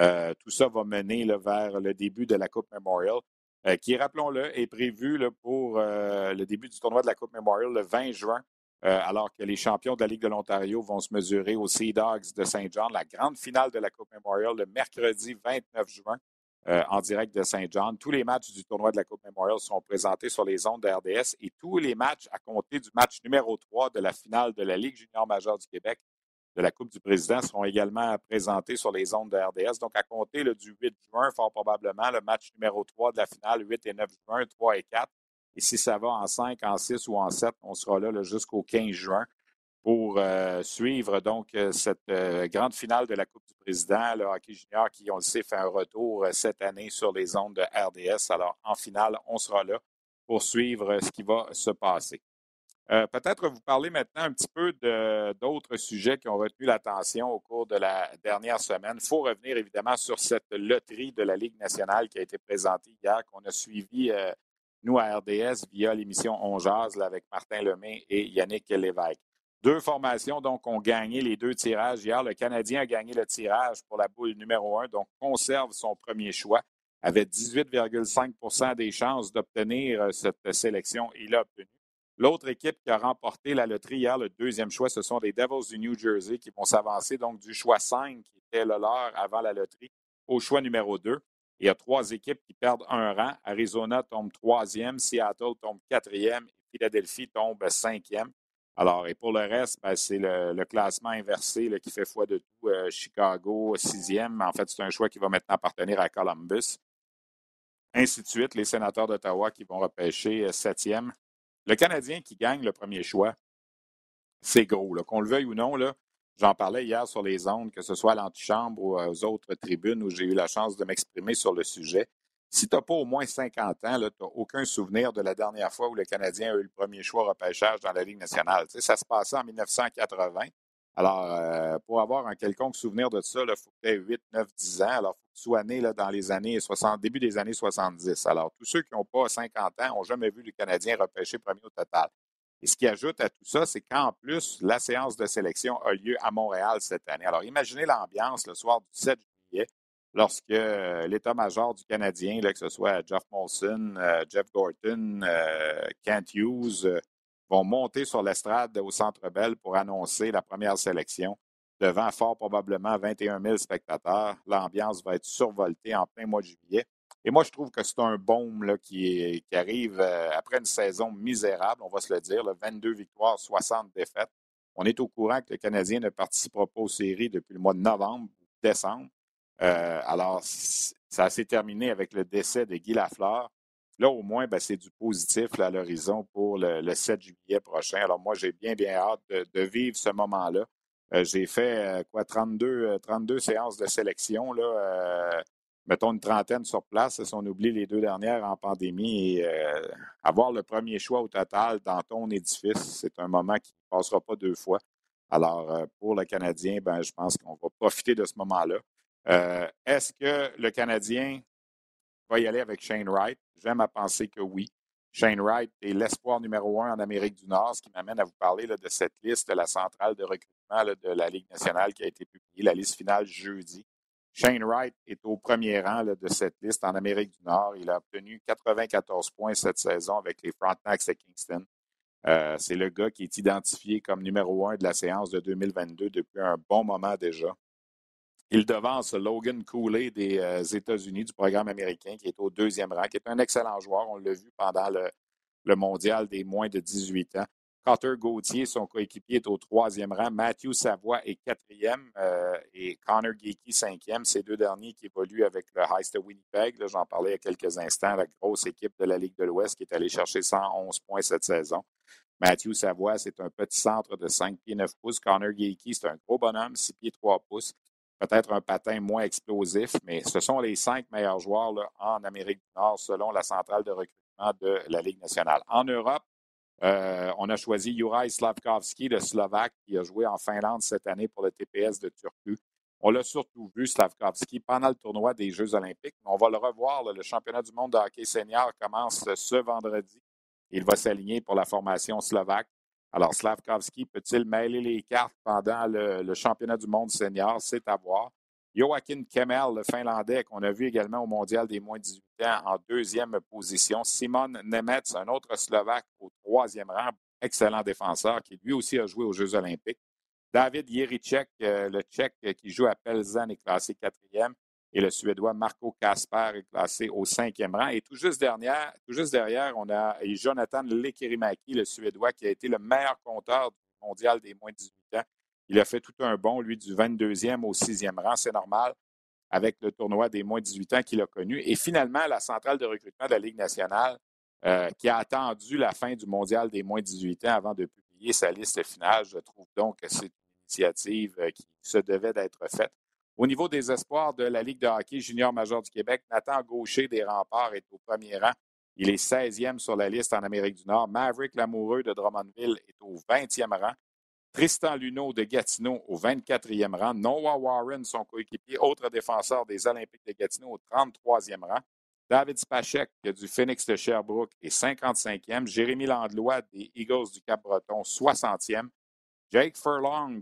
[SPEAKER 1] Euh, tout ça va mener vers le début de la Coupe Memorial, euh, qui, rappelons-le, est prévu pour euh, le début du tournoi de la Coupe Memorial le 20 juin, alors que les champions de la Ligue de l'Ontario vont se mesurer aux Sea Dogs de Saint John. La grande finale de la Coupe Memorial le mercredi 29 juin en direct de Saint-Jean. Tous les matchs du tournoi de la Coupe Memorial sont présentés sur les ondes de RDS et tous les matchs à compter du match numéro 3 de la finale de la Ligue junior majeure du Québec de la Coupe du Président seront également présentés sur les ondes de RDS. Donc, à compter le du 8 juin, fort probablement, le match numéro 3 de la finale, 8 et 9 juin, 3 et 4. Et si ça va en 5, en 6 ou en 7, on sera là, jusqu'au 15 juin pour euh, suivre donc euh, cette euh, grande finale de la Coupe du Président, le hockey junior qui, on le sait, fait un retour cette année sur les ondes de RDS. Alors, en finale, on sera là pour suivre ce qui va se passer. Peut-être vous parler maintenant un petit peu d'autres sujets qui ont retenu l'attention au cours de la dernière semaine. Il faut revenir évidemment sur cette loterie de la Ligue nationale qui a été présentée hier, qu'on a suivi, nous, à RDS, via l'émission On Jazz avec Martin Lemay et Yannick Lévesque. Deux formations donc ont gagné les deux tirages hier. Le Canadien a gagné le tirage pour la boule numéro un, donc conserve son premier choix. Avait 18,5% des chances d'obtenir euh, cette sélection. Il l'a obtenu. L'autre équipe qui a remporté la loterie hier, le deuxième choix, ce sont les Devils du New Jersey qui vont s'avancer donc du choix 5 qui était le leur avant la loterie au choix numéro 2. Il y a trois équipes qui perdent un rang. Arizona tombe troisième, Seattle tombe quatrième Philadelphie tombe cinquième. Alors, et pour le reste, ben, c'est le, classement inversé qui fait foi de tout. Euh, Chicago, sixième. En fait, c'est un choix qui va maintenant appartenir à Columbus. Ainsi de suite, les sénateurs d'Ottawa qui vont repêcher euh, septième. Le Canadien qui gagne le premier choix, c'est gros. Qu'on le veuille ou non, j'en parlais hier sur les ondes, que ce soit à l'antichambre ou aux autres tribunes où j'ai eu la chance de m'exprimer sur le sujet. Si tu n'as pas au moins 50 ans, tu n'as aucun souvenir de la dernière fois où le Canadien a eu le premier choix repêchage dans la Ligue nationale. ça se passait en 1980. Alors, euh, pour avoir un quelconque souvenir de ça, il faut que tu aies 8, 9, 10 ans. Alors, il faut que tu sois né là, dans les années 60, début des années 70. Alors, tous ceux qui n'ont pas 50 ans n'ont jamais vu le Canadien repêcher premier au total. Et ce qui ajoute à tout ça, c'est qu'en plus, la séance de sélection a lieu à Montréal cette année. Alors, imaginez l'ambiance le soir du 7 juillet lorsque euh, l'état-major du Canadien, que ce soit Jeff Molson, euh, Jeff Gorton, Kent Hughes, vont monter sur l'estrade au Centre Bell pour annoncer la première sélection devant fort probablement 21 000 spectateurs. L'ambiance va être survoltée en plein mois de juillet. Et moi, je trouve que c'est un baume qui, arrive après une saison misérable, on va se le dire, 22 victoires, 60 défaites. On est au courant que le Canadien ne participera pas aux séries depuis le mois de novembre ou décembre. Euh, alors, ça s'est terminé avec le décès de Guy Lafleur. Là, au moins, ben, c'est du positif à l'horizon pour le, 7 juillet prochain. Alors, moi, j'ai bien, bien hâte de, vivre ce moment-là. Euh, j'ai fait, euh, quoi, 32, 32 séances de sélection, là, mettons une trentaine sur place, si on oublie les deux dernières en pandémie. Et, avoir le premier choix au total dans ton édifice, c'est un moment qui ne passera pas deux fois. Alors, pour le Canadien, ben, je pense qu'on va profiter de ce moment-là. Est-ce que le Canadien va y aller avec Shane Wright? J'aime à penser que oui. Shane Wright est l'espoir numéro un en Amérique du Nord, ce qui m'amène à vous parler de cette liste de la centrale de recrutement de la Ligue nationale qui a été publiée, la liste finale jeudi. Shane Wright est au premier rang de cette liste en Amérique du Nord. Il a obtenu 94 points cette saison avec les Frontenacs de Kingston. Euh, c'est le gars qui est identifié comme numéro un de la séance de 2022 depuis un bon moment déjà. Il devance Logan Cooley des euh, États-Unis, du programme américain, qui est au deuxième rang, qui est un excellent joueur. On l'a vu pendant le, mondial des moins de 18 ans. Carter Gauthier, son coéquipier, est au troisième rang. Matthew Savoie est quatrième euh, et Connor Geeky cinquième. Ces deux derniers qui évoluent avec le Heist de Winnipeg. J'en parlais il y a quelques instants, la grosse équipe de la Ligue de l'Ouest qui est allée chercher 111 points cette saison. Matthew Savoie, c'est un petit centre de 5 pieds 9 pouces. Connor Geeky, c'est un gros bonhomme, 6 pieds 3 pouces peut-être un patin moins explosif, mais ce sont les cinq meilleurs joueurs en Amérique du Nord selon la centrale de recrutement de la Ligue nationale. En Europe, euh, on a choisi Juraj Slavkovski, le Slovaque, qui a joué en Finlande cette année pour le TPS de Turku. On l'a surtout vu, Slavkovski, pendant le tournoi des Jeux olympiques. On va le revoir. le championnat du monde de hockey senior commence ce vendredi. Il va s'aligner pour la formation slovaque. Alors, Slavkovski peut-il mêler les cartes pendant le, championnat du monde senior? C'est à voir. Joachim Kemmel, le Finlandais, qu'on a vu également au mondial des moins de 18 ans, en deuxième position. Simon Nemetz, un autre Slovaque, au troisième rang, excellent défenseur, qui lui aussi a joué aux Jeux olympiques. David Yericek, euh, le Tchèque qui joue à Pelzan, est classé quatrième. Et le Suédois Marco Kasper est classé au cinquième rang. Et tout juste derrière, tout juste derrière on a Jonathan Lekirimaki, le Suédois, qui a été le meilleur compteur du mondial des moins de 18 ans. Il a fait tout un bon, lui, du 22e au 6e rang. C'est normal avec le tournoi des moins de 18 ans qu'il a connu. Et finalement, la centrale de recrutement de la Ligue nationale, euh, qui a attendu la fin du mondial des moins de 18 ans avant de publier sa liste finale, je trouve donc que c'est une initiative euh, qui se devait d'être faite. Au niveau des espoirs de la Ligue de hockey junior major du Québec, Nathan Gaucher des Remparts est au premier rang. Il est 16e sur la liste en Amérique du Nord. Maverick Lamoureux de Drummondville est au 20e rang. Tristan Luneau de Gatineau au 24e rang. Noah Warren, son coéquipier, autre défenseur des Olympiques de Gatineau, au 33e rang. David Spachek du Phoenix de Sherbrooke est 55e. Jérémy Landlois des Eagles du Cap-Breton, 60e. Jake Furlong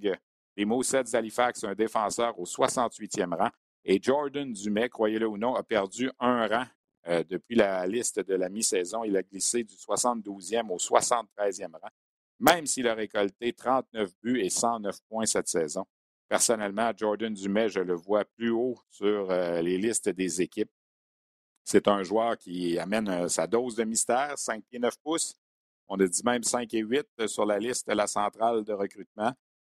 [SPEAKER 1] les Moussets d'Halifax, un défenseur au 68e rang. Et Jordan Dumais, croyez-le ou non, a perdu un rang euh, depuis la liste de la mi-saison. Il a glissé du 72e au 73e rang, même s'il a récolté 39 buts et 109 points cette saison. Personnellement, Jordan Dumais, je le vois plus haut sur euh, les listes des équipes. C'est un joueur qui amène euh, sa dose de mystère, 5 pieds 9 pouces. On a dit même 5 et 8 sur la liste de la centrale de recrutement.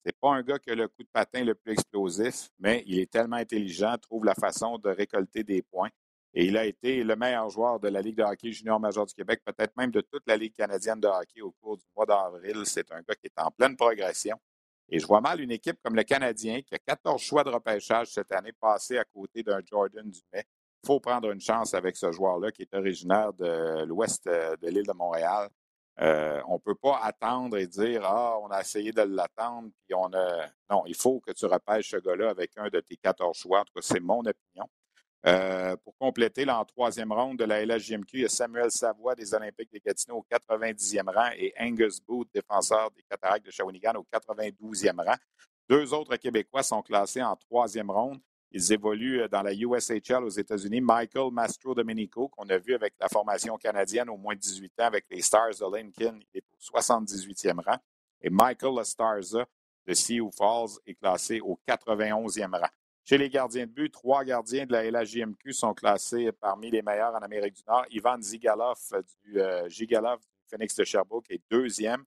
[SPEAKER 1] C'est pas un gars qui a le coup de patin le plus explosif, mais il est tellement intelligent, trouve la façon de récolter des points. Et il a été le meilleur joueur de la Ligue de hockey junior major du Québec, peut-être même de toute la Ligue canadienne de hockey au cours du mois d'avril. C'est un gars qui est en pleine progression. Et je vois mal une équipe comme le Canadien, qui a 14 choix de repêchage cette année, passer à côté d'un Jordan Dumais. Il faut prendre une chance avec ce joueur-là, qui est originaire de l'ouest de l'île de Montréal. Euh, on ne peut pas attendre et dire Ah, on a essayé de l'attendre, puis on a. Non, il faut que tu repêches ce gars-là avec un de tes 14 choix. En tout cas, c'est mon opinion. Euh, pour compléter, en troisième ronde de la LHJMQ, il y a Samuel Savoie des Olympiques de Gatineau au 90e rang et Angus Booth, défenseur des Cataractes de Shawinigan, au 92e rang. Deux autres Québécois sont classés en troisième ronde. Ils évoluent euh, dans la USHL aux États-Unis. Michael Mastro Domenico, qu'on a vu avec la formation canadienne au moins de 18 ans avec les Stars de Lincoln, il est au 78e rang. Et Michael Estarza de Sioux Falls est classé au 91e rang. Chez les gardiens de but, trois gardiens de la LHJMQ sont classés parmi les meilleurs en Amérique du Nord. Ivan Zigalov du euh, Gigalov du Phoenix de Sherbrooke est deuxième.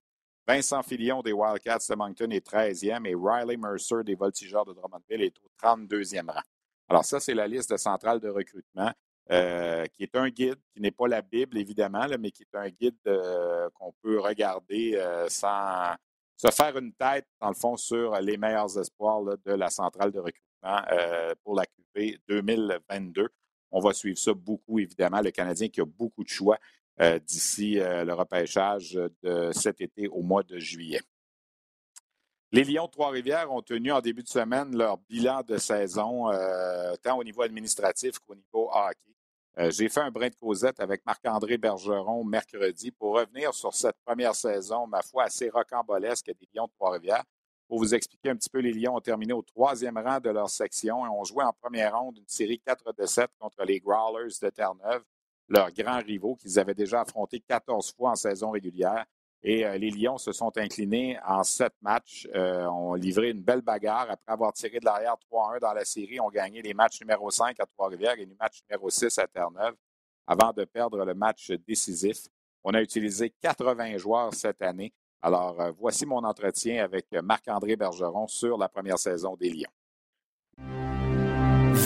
[SPEAKER 1] Vincent Filion des Wildcats de Moncton est 13e et Riley Mercer des Voltigeurs de Drummondville est au 32e rang. Alors ça, c'est la liste de centrale de recrutement. qui est un guide, qui n'est pas la Bible, évidemment, mais qui est un guide qu'on peut regarder sans se faire une tête, dans le fond, sur les meilleurs espoirs de la centrale de recrutement pour la QV 2022. On va suivre ça beaucoup, évidemment. Le Canadien qui a beaucoup de choix d'ici le repêchage de cet été au mois de juillet. Les Lions de Trois-Rivières ont tenu en début de semaine leur bilan de saison, euh, tant au niveau administratif qu'au niveau hockey. Euh, j'ai fait un brin de causette avec Marc-André Bergeron mercredi pour revenir sur cette première saison, ma foi, assez rocambolesque des Lions de Trois-Rivières. Pour vous expliquer un petit peu, les Lions ont terminé au troisième rang de leur section et ont joué en première ronde une série 4 de 7 contre les Growlers de Terre-Neuve, leurs grands rivaux qu'ils avaient déjà affrontés 14 fois en saison régulière. Et euh, les Lions se sont inclinés en sept matchs, euh, ont livré une belle bagarre. Après avoir tiré de l'arrière 3-1 dans la série, ont gagné les matchs numéro 5 à Trois-Rivières et le match numéro 6 à Terre-Neuve avant de perdre le match décisif. On a utilisé 80 joueurs cette année. Alors, euh, voici mon entretien avec Marc-André Bergeron sur la première saison des Lions.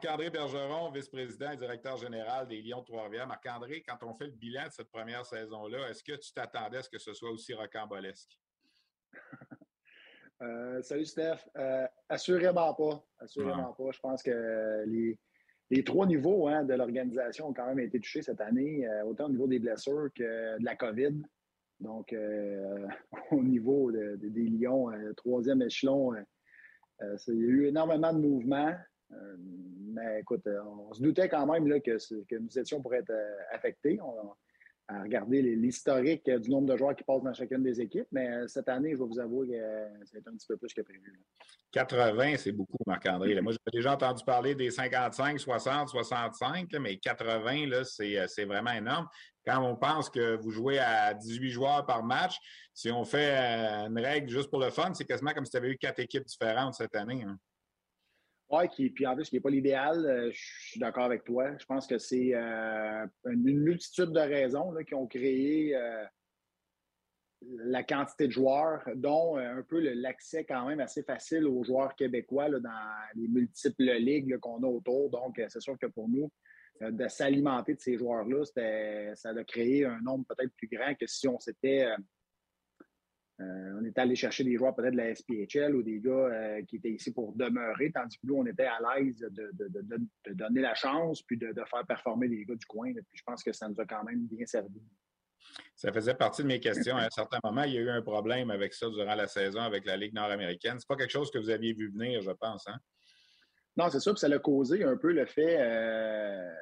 [SPEAKER 1] Marc-André Bergeron, vice-président et directeur général des Lions de Trois-Rivières. Marc-André, quand on fait le bilan de cette première saison-là, est-ce que tu t'attendais à ce que ce soit aussi rocambolesque?
[SPEAKER 5] Euh, salut Steph. Euh, assurément pas. Assurément pas. Je pense que les, trois niveaux hein, de l'organisation ont quand même été touchés cette année, euh, autant au niveau des blessures que de la COVID. Donc, au niveau des Lions, troisième échelon, il y a eu énormément de mouvements. Euh, mais écoute, euh, on se doutait quand même là, que, nous étions pour être euh, affectés. On, à regarder l'historique du nombre de joueurs qui passent dans chacune des équipes. Mais cette année, je vais vous avouer que c'est un petit peu plus que prévu.
[SPEAKER 1] 80, c'est beaucoup, Marc-André. Moi, j'ai déjà entendu parler des 55, 60, 65, mais 80, c'est vraiment énorme. Quand on pense que vous jouez à 18 joueurs par match, si on fait une règle juste pour le fun, c'est quasiment comme si tu avais eu quatre équipes différentes cette année. Hein.
[SPEAKER 5] Oui, puis en plus, qui n'est pas l'idéal, euh, je suis d'accord avec toi. Je pense que c'est euh, une, multitude de raisons qui ont créé euh, la quantité de joueurs, dont un peu l'accès quand même assez facile aux joueurs québécois dans les multiples ligues qu'on a autour. Donc, c'est sûr que pour nous, de s'alimenter de ces joueurs-là, ça a créé un nombre peut-être plus grand que si on s'était on était allé chercher des joueurs peut-être de la SPHL ou des gars euh, qui étaient ici pour demeurer, tandis que nous, on était à l'aise de, donner la chance puis de, faire performer les gars du coin. Puis je pense que ça nous a quand même bien servi.
[SPEAKER 1] Ça faisait partie de mes questions. À un certain moment, il y a eu un problème avec ça durant la saison avec la Ligue nord-américaine. C'est pas quelque chose que vous aviez vu venir, je pense. Hein?
[SPEAKER 5] Non, c'est ça. Puis ça a causé un peu le fait. Euh,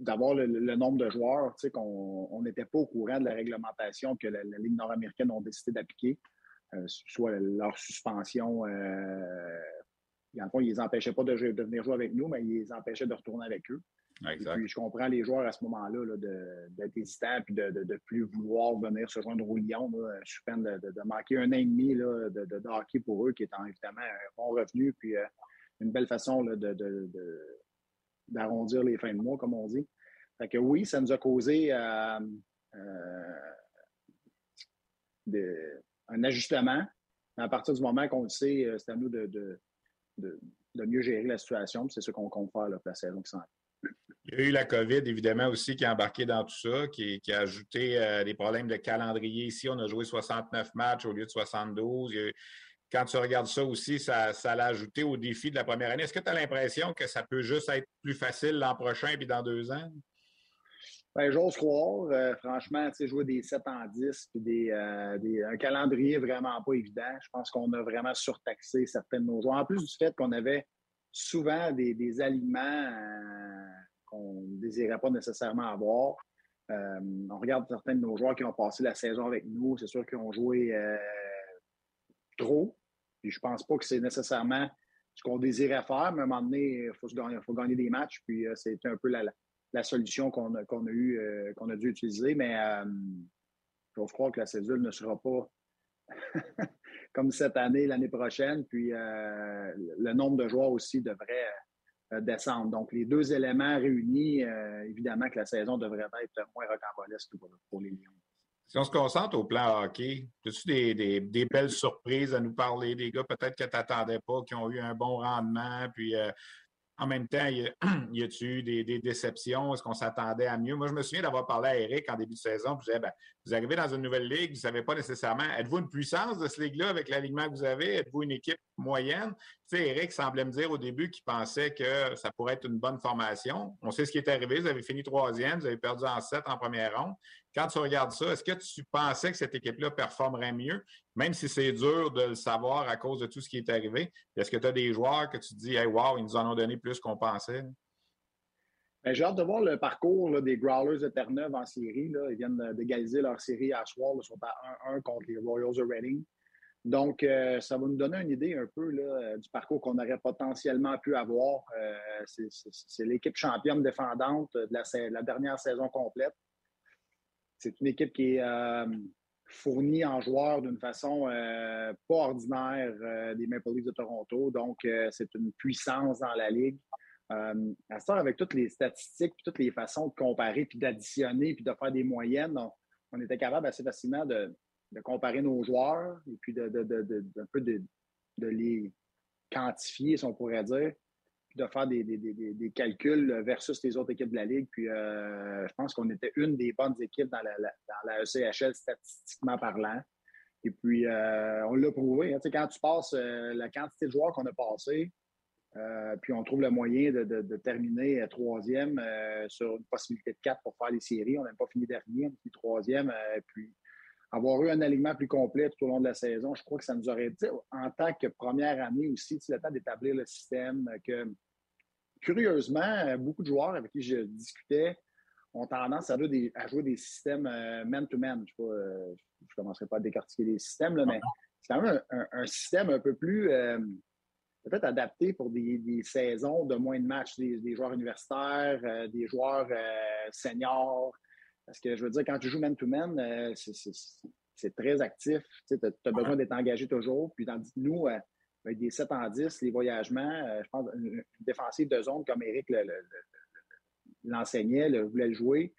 [SPEAKER 5] d'avoir le, nombre de joueurs, tu sais, qu'on n'était pas au courant de la réglementation que la, Ligue nord-américaine a décidé d'appliquer, euh, soit leur suspension. Euh, en fond, ils les empêchaient pas de, venir jouer avec nous, mais ils les empêchaient de retourner avec eux.
[SPEAKER 1] Exact.
[SPEAKER 5] puis, je comprends les joueurs à ce moment-là d'être hésitants puis de ne plus vouloir venir se joindre au Lyon. Je suis peine de, manquer un an et demi là, de, hockey pour eux, qui est évidemment un bon revenu puis euh, une belle façon de d'arrondir les fins de mois, comme on dit. Fait que oui, ça nous a causé euh, euh, un ajustement. à partir du moment qu'on le sait, euh, c'est à nous de, mieux gérer la situation. C'est ce qu'on compte faire la saison qui s'en
[SPEAKER 1] il y a eu la COVID, évidemment, aussi, qui a embarqué dans tout ça, qui, a ajouté des problèmes de calendrier. Ici, on a joué 69 matchs au lieu de 72 quand tu regardes ça aussi, ça, l'a ajouté au défi de la première année. Est-ce que tu as l'impression que ça peut juste être plus facile l'an prochain puis dans deux ans?
[SPEAKER 5] Bien, j'ose croire. Euh, franchement, tu sais, jouer des 7 en 10 puis euh, des, un calendrier vraiment pas évident. Je pense qu'on a vraiment surtaxé certains de nos joueurs. En plus du fait qu'on avait souvent des, aliments euh, qu'on ne désirait pas nécessairement avoir. on regarde certains de nos joueurs qui ont passé la saison avec nous. C'est sûr qu'ils ont joué trop. Puis je pense pas que c'est nécessairement. ce qu'on désirait faire, mais à un moment donné, il faut, faut, gagner des matchs. Puis c'était un peu la, solution qu'on a, eu, qu'on a dû utiliser. Mais je crois que la cédule ne sera pas comme cette année, l'année prochaine. Puis euh, le nombre de joueurs aussi devrait euh, descendre. Donc, les deux éléments réunis, euh, évidemment que la saison devrait être moins rocambolesque pour, les Lions.
[SPEAKER 1] Si on se concentre au plan hockey, as-tu des, des, belles surprises à nous parler, des gars peut-être que tu n'attendais pas, qui ont eu un bon rendement, puis en même temps, y a-t-il eu des, déceptions? Est-ce qu'on s'attendait à mieux? Moi, je me souviens d'avoir parlé à Eric en début de saison. je disais, ben, vous arrivez dans une nouvelle ligue, vous ne savez pas nécessairement, êtes-vous une puissance de cette ligue-là avec l'alignement que vous avez? Êtes-vous une équipe moyenne? Eric semblait me dire au début qu'il pensait que ça pourrait être une bonne formation. On sait ce qui est arrivé. Vous avez fini troisième, vous avez perdu en sept en première ronde. Quand tu regardes ça, est-ce que tu pensais que cette équipe-là performerait mieux, même si c'est dur de le savoir à cause de tout ce qui est arrivé? Est-ce que tu as des joueurs que tu dis, hey, wow, ils nous en ont donné plus qu'on pensait?
[SPEAKER 5] Ben, j'ai hâte de voir le parcours des Growlers de Terre-Neuve en série. Ils viennent d'égaliser leur série à soir. Ils sont à 1-1 contre les Royals de Reading. Donc, euh, ça va nous donner une idée un peu là, du parcours qu'on aurait potentiellement pu avoir. Euh, c'est l'équipe championne défendante de la, dernière saison complète. C'est une équipe qui est euh, fournie en joueurs d'une façon pas ordinaire des Maple Leafs de Toronto. Donc, c'est une puissance dans la ligue. à ça, avec toutes les statistiques, toutes les façons de comparer, puis d'additionner, puis de faire des moyennes, on était capable assez facilement de, de comparer nos joueurs et puis de, de, de, un peu de, les quantifier, si on pourrait dire, puis de faire des, des, des, des, calculs versus les autres équipes de la Ligue. Puis euh, je pense qu'on était une des bonnes équipes dans la, dans la ECHL statistiquement parlant. Et puis, euh, on l'a prouvé. Hein. quand tu passes euh, la quantité de joueurs qu'on a passé, puis on trouve le moyen de, de, terminer troisième sur une possibilité de quatre pour faire les séries. On n'a pas fini dernier, on fini troisième. puis avoir eu un alignement plus complet tout au long de la saison, je crois que ça nous aurait dit, en tant que première année aussi, le temps d'établir le système, que curieusement, beaucoup de joueurs avec qui je discutais ont tendance à, jouer des systèmes euh, man-to-man. Je ne commencerai pas à décortiquer les systèmes, mais c'est quand même un, système un peu plus euh, peut-être adapté pour des, saisons de moins de matchs, des, joueurs universitaires, euh, des joueurs seniors. Parce que je veux dire, quand tu joues man-to-man, euh, c'est très actif. Tu as, besoin d'être engagé toujours. Puis tandis que nous, euh, avec des 7 en 10, les voyagements, euh, je pense une, défensive de zone comme Eric l'enseignait, le, voulait le jouer,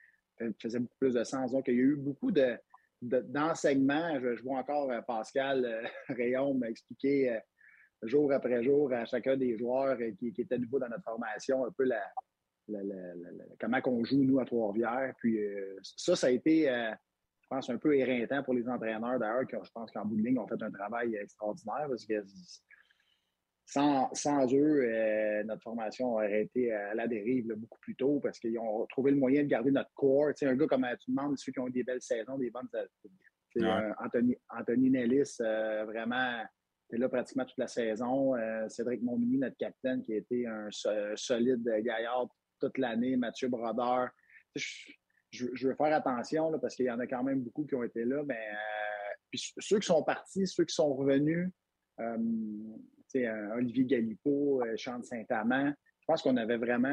[SPEAKER 5] faisait beaucoup plus de sens. Donc, il y a eu beaucoup de, d'enseignements. Je, vois encore Pascal Rayon m'expliquer jour après jour à chacun des joueurs qui, qui étaient nouveaux dans notre formation un peu la, comment on joue, nous, à Trois-Rivières. Puis euh, ça, ça a été, euh, je pense, un peu éreintant pour les entraîneurs, d'ailleurs, qui, je pense qu'en bout de ligne, ont fait un travail extraordinaire parce que sans, eux, euh, notre formation aurait été à la dérive beaucoup plus tôt parce qu'ils ont trouvé le moyen de garder notre corps. Tu sais, un gars comme tu demandes ceux qui ont eu des belles saisons, des bonnes. Anthony, Anthony Nellis, vraiment, était là pratiquement toute la saison. Cédric Montmini, notre capitaine, qui a été un solide gaillard toute l'année, Mathieu Brodeur. Je, veux faire attention parce qu'il y en a quand même beaucoup qui ont été là, mais euh, ceux qui sont partis, ceux qui sont revenus, euh, euh Olivier Galipo, euh, Chante Saint-Amand, je pense qu'on avait vraiment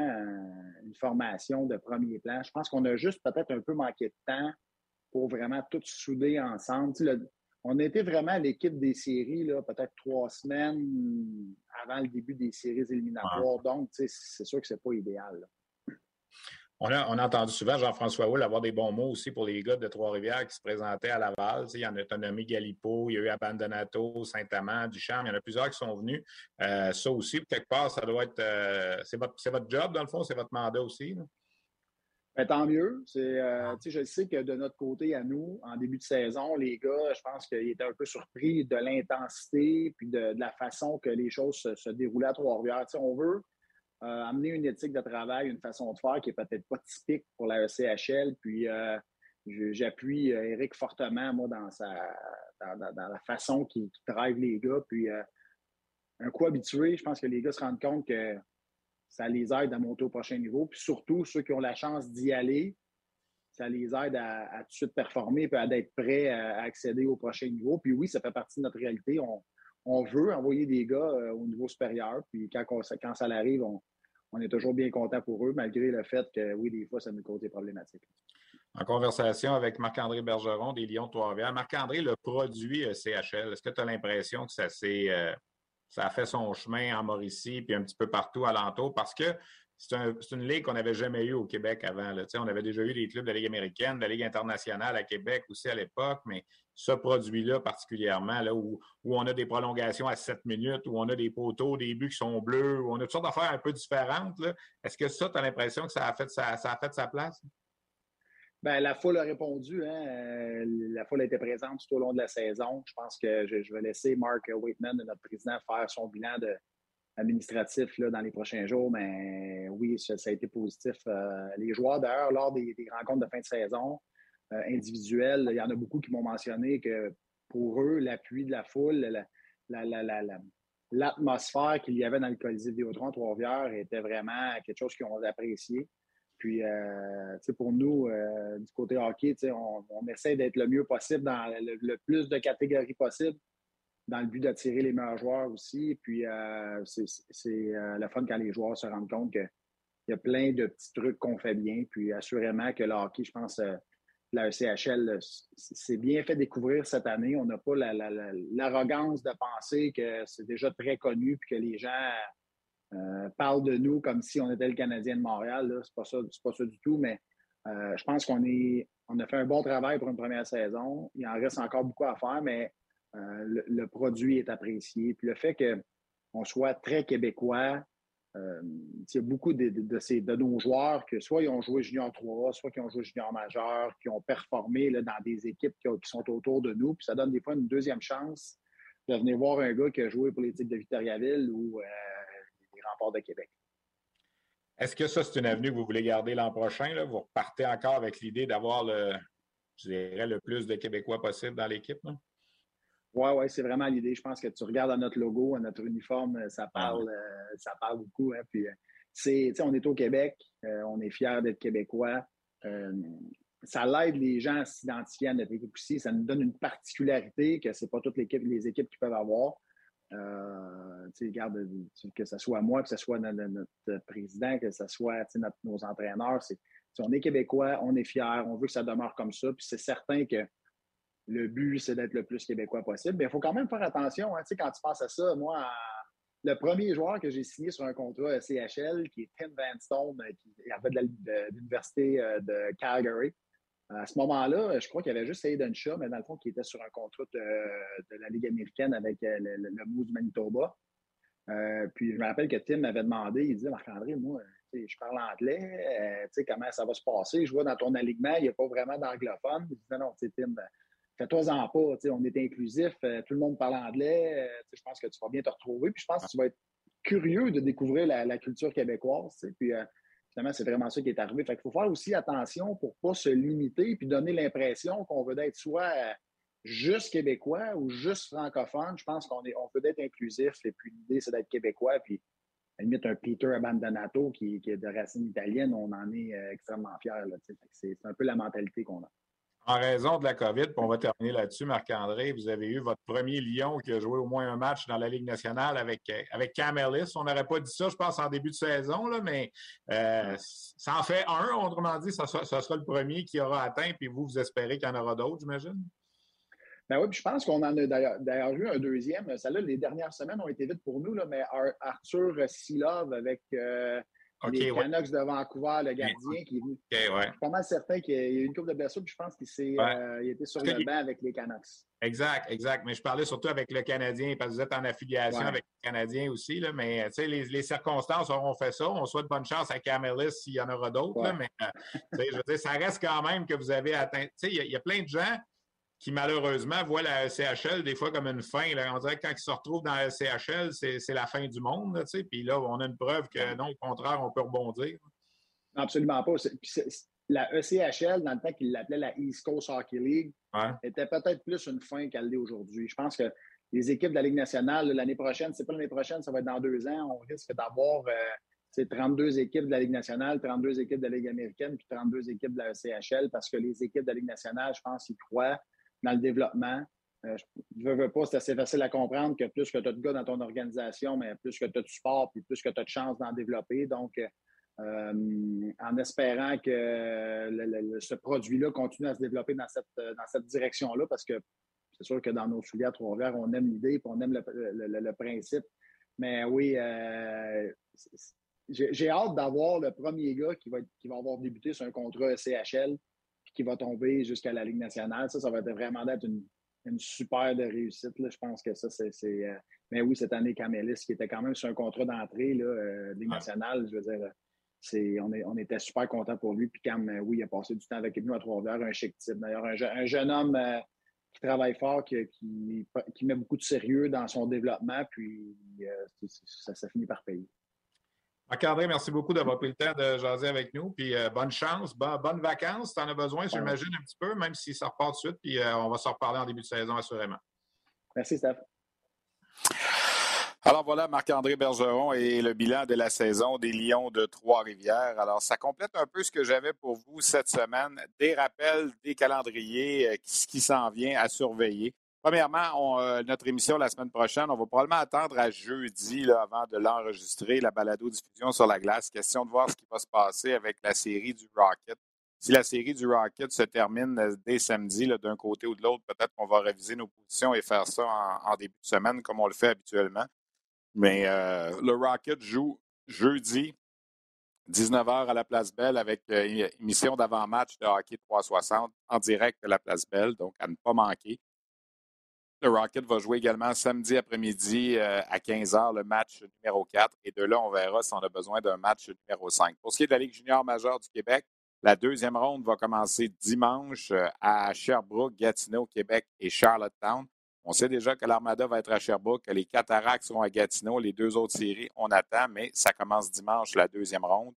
[SPEAKER 5] une formation de premier plan. Je pense qu'on a juste peut-être un peu manqué de temps pour vraiment tout souder ensemble. on était vraiment l'équipe des séries, peut-être trois semaines avant le début des séries éliminatoires. Donc, c'est sûr que ce n'est pas idéal.
[SPEAKER 1] On a, entendu souvent Jean-François Houle avoir des bons mots aussi pour les gars de Trois-Rivières qui se présentaient à Laval. il y en a nommé Galipo, il y a eu Abandonato, Saint-Amand, Ducharme, il y en a plusieurs qui sont venus. Euh, ça aussi, quelque part, ça doit être. Euh, c'est votre, job, dans le fond, c'est votre mandat aussi.
[SPEAKER 5] Ben, tant mieux. Euh, je sais que de notre côté, à nous, en début de saison, les gars, je pense qu'ils étaient un peu surpris de l'intensité puis de, la façon que les choses se, se déroulaient à Trois-Rivières. On veut euh, amener une éthique de travail, une façon de faire qui n'est peut-être pas typique pour la ECHL. Puis euh, j'appuie euh, Eric fortement, moi, dans, sa, dans, la façon qu'il drive les gars. Puis un coup habitué, je pense que les gars se rendent compte que ça les aide à monter au prochain niveau. Puis surtout, ceux qui ont la chance d'y aller, ça les aide à, tout de suite performer et à être prêts à accéder au prochain niveau. Puis oui, ça fait partie de notre réalité. On veut envoyer des gars euh, au niveau supérieur. Puis quand, quand ça arrive, on, on, est toujours bien content pour eux, malgré le fait que, oui, des fois, ça nous cause des problématiques.
[SPEAKER 1] En conversation avec Marc-André Bergeron des Lions de Trois-Rivières. Marc-André, le produit euh, CHL, est-ce que tu as l'impression que ça s'est. Euh, ça a fait son chemin en Mauricie puis un petit peu partout alentour? Parce que c'est une ligue qu'on n'avait jamais eue au Québec avant. On avait déjà eu des clubs de la Ligue américaine, de la Ligue internationale à Québec aussi à l'époque, mais ce produit-là particulièrement, là, où, on a des prolongations à 7 minutes, où on a des poteaux, des buts qui sont bleus, où on a toutes sortes d'affaires un peu différentes. Est-ce que ça, tu as l'impression que ça a fait sa, place?
[SPEAKER 5] Bien, la foule a répondu. Hein? Euh, la foule été présente tout au long de la saison. Je pense que je, vais laisser Mark Waitman, notre président, faire son bilan de, administratif là, dans les prochains jours, mais oui, ça, a été positif. Euh, les joueurs, d'ailleurs, lors des, rencontres de fin de saison euh, individuelles, il y en a beaucoup qui m'ont mentionné que pour eux, l'appui de la foule, l'atmosphère qu'il y avait dans le Colisée Vidéotron Trois-Rivières était vraiment quelque chose qu'ils ont apprécié. Puis, euh, pour nous, du côté hockey, on, on essaie d'être le mieux possible dans le, plus de catégories possibles dans le but d'attirer les meilleurs joueurs aussi. Puis euh, c'est euh, le fun quand les joueurs se rendent compte qu'il y a plein de petits trucs qu'on fait bien. Puis assurément que le hockey, je pense, euh, la ECHL c'est bien fait découvrir cette année. On n'a pas l'arrogance de penser que c'est déjà très connu puis que les gens parlent de nous comme si on était le Canadien de Montréal. C'est pas ça, pas ça du tout, mais je pense qu'on est on a fait un bon travail pour une première saison. Il en reste encore beaucoup à faire, mais euh, le, produit est apprécié. Puis le fait qu'on soit très québécois, il y a beaucoup de, de nos joueurs que soit ils ont joué junior 3, soit qu'ils ont joué junior majeur, qui ont performé là, dans des équipes qui, sont autour de nous. Puis ça donne des fois une deuxième chance de venir voir un gars qui a joué pour les types de Victoriaville ou euh, les remports de Québec.
[SPEAKER 1] Est-ce que ça, c'est une avenue que vous voulez garder l'an prochain? Là? Vous repartez encore avec l'idée d'avoir le, je dirais, le plus de Québécois possible dans l'équipe?
[SPEAKER 5] Oui, ouais, c'est vraiment l'idée. Je pense que tu regardes à notre logo, à notre uniforme, euh, ça ah parle, euh, ça parle beaucoup. Hein, puis, euh, c'est, on est au Québec, on est fiers d'être québécois. ça l'aide les gens à s'identifier à notre équipe aussi. Ça nous donne une particularité que ce n'est pas toutes les équipes, les équipes qui peuvent avoir. regarde, que ce soit moi, que ce soit notre, président, que ce soit nos entraîneurs, c'est, on est québécois, on est fiers, on veut que ça demeure comme ça. Puis c'est certain que le but, c'est d'être le plus québécois possible. Mais il faut quand même faire attention. Hein, quand tu penses à ça, moi, le premier joueur que j'ai signé sur un contrat CHL, qui est Tim Van Stone, euh, qui avait de l'Université euh, de Calgary. À ce moment-là, je crois qu'il avait juste Aiden Shaw, mais dans le fond, qui était sur un contrat de, la Ligue américaine avec euh, le, le, Moose Manitoba. puis je me rappelle que Tim m'avait demandé, il disait Marc-André, moi, je parle anglais, sais comment ça va se passer? Je vois dans ton alignement, il n'y a pas vraiment d'anglophone. Il disait non, Tim, fais-toi-en pas, on est inclusif, euh, tout le monde parle anglais, euh, je pense que tu vas bien te retrouver, puis je pense que tu vas être curieux de découvrir la, culture québécoise, puis euh, finalement, c'est vraiment ça qui est arrivé. Fait qu'il faut faire aussi attention pour pas se limiter puis donner l'impression qu'on veut être soit juste québécois ou juste francophone. Je pense qu'on on veut être inclusif, et puis l'idée, c'est d'être québécois, puis à la limite, un Peter Abandonato qui, qui est de racine italienne, on en est extrêmement fiers. C'est un peu la mentalité qu'on a.
[SPEAKER 1] En raison de la COVID, puis on va terminer là-dessus, Marc-André, vous avez eu votre premier Lyon qui a joué au moins un match dans la Ligue nationale avec, avec Cam Ellis. On n'aurait pas dit ça, je pense, en début de saison, là, mais euh, ça en fait un. Autrement dit, ça sera, le premier qui aura atteint, puis vous, vous espérez qu'il y en aura d'autres, j'imagine?
[SPEAKER 5] Ben oui, puis je pense qu'on en a d'ailleurs eu un deuxième. Celle-là, les dernières semaines ont été vite pour nous, là, mais Arthur Silov avec euh, les Canucks de Vancouver, le gardien, qui est venu. Je suis pas mal certain qu'il y a eu une coupe de blessures, puis je pense qu'il euh, était sur le banc avec les Canucks.
[SPEAKER 1] Exact, exact. Mais je parlais surtout avec le Canadien, parce que vous êtes en affiliation avec le Canadien aussi. Là, mais les, les circonstances auront fait ça. On souhaite bonne chance à Camelis s'il y en aura d'autres. Mais euh, je veux dire, ça reste quand même que vous avez atteint. Il y, y, a plein de gens qui malheureusement voient la CHL des fois comme une fin. Là. On dirait que quand ils se retrouvent dans la CHL, c'est la fin du monde. Là, puis là, on a une preuve que non, au contraire, on peut rebondir.
[SPEAKER 5] Absolument pas. la ECHL, dans le temps qu'ils l'appelaient la East Coast Hockey League, était peut-être plus une fin qu'elle l'est aujourd'hui. Je pense que les équipes de la Ligue nationale, l'année prochaine, c'est pas l'année prochaine, ça va être dans deux ans, on risque d'avoir euh, 32 équipes de la Ligue nationale, 32 équipes de la Ligue américaine, puis 32 équipes de la ECHL, parce que les équipes de la Ligue nationale, je pense, y croient dans le développement. je veux, pas, c'est assez facile à comprendre que plus que tu as de gars dans ton organisation, mais plus que tu as de support, puis plus que tu as de chances d'en développer. Donc, en espérant que ce produit-là continue à se développer dans cette, dans cette direction-là, parce que c'est sûr que dans nos souliers à Trois-Rivières, on aime l'idée et on aime le, principe. Mais oui, euh, j'ai hâte d'avoir le premier gars qui va, qui va avoir débuté sur un contrat CHL qui va tomber jusqu'à la Ligue nationale. Ça, ça va être vraiment d'être une, super de réussite. Je pense que ça, c'est. Euh, mais oui, cette année, Camélis, qui était quand même sur un contrat d'entrée, de euh, Ligue nationale, je veux dire, on, est, on était super content pour lui. Puis Cam, oui, il a passé du temps avec nous à Trois-Rivières, un chic type. D'ailleurs, un, jeune homme qui travaille fort, qui, qui, met beaucoup de sérieux dans son développement, puis euh, ça, ça, finit par payer.
[SPEAKER 1] Marc-André, merci beaucoup d'avoir pris le temps de jaser avec nous. Puis euh, bonne chance, bonnes vacances. Tu en as besoin, j'imagine, un petit peu, même si ça repart tout de suite. Puis euh, on va se reparler en début de saison, assurément.
[SPEAKER 5] Merci, Steph.
[SPEAKER 1] Alors voilà, Marc-André Bergeron et le bilan de la saison des Lions de Trois-Rivières. Alors, ça complète un peu ce que j'avais pour vous cette semaine. Des rappels, des calendriers, euh, ce qui s'en vient à surveiller. Premièrement, euh, notre émission la semaine prochaine, on va probablement attendre à jeudi avant de l'enregistrer, la balado-diffusion sur la glace. Question de voir ce qui va se passer avec la série du Rocket. Si la série du Rocket se termine euh, dès samedi, d'un côté ou de l'autre, peut-être qu'on va réviser nos positions et faire ça en, début de semaine comme on le fait habituellement. Mais euh, le Rocket joue jeudi, 19h à la Place Belle avec émission d'avant-match de hockey 360 en direct de la Place Belle, donc à ne pas manquer. Le Rocket va jouer également samedi après-midi euh, à 15h le match numéro 4 et de là, on verra si on a besoin d'un match numéro 5. Pour ce qui est de la Ligue junior majeure du Québec, la deuxième ronde va commencer dimanche à Sherbrooke, Gatineau, Québec et Charlottetown. On sait déjà que l'Armada va être à Sherbrooke, que les Cataractes seront à Gatineau, les deux autres séries, on attend, mais ça commence dimanche, la deuxième ronde.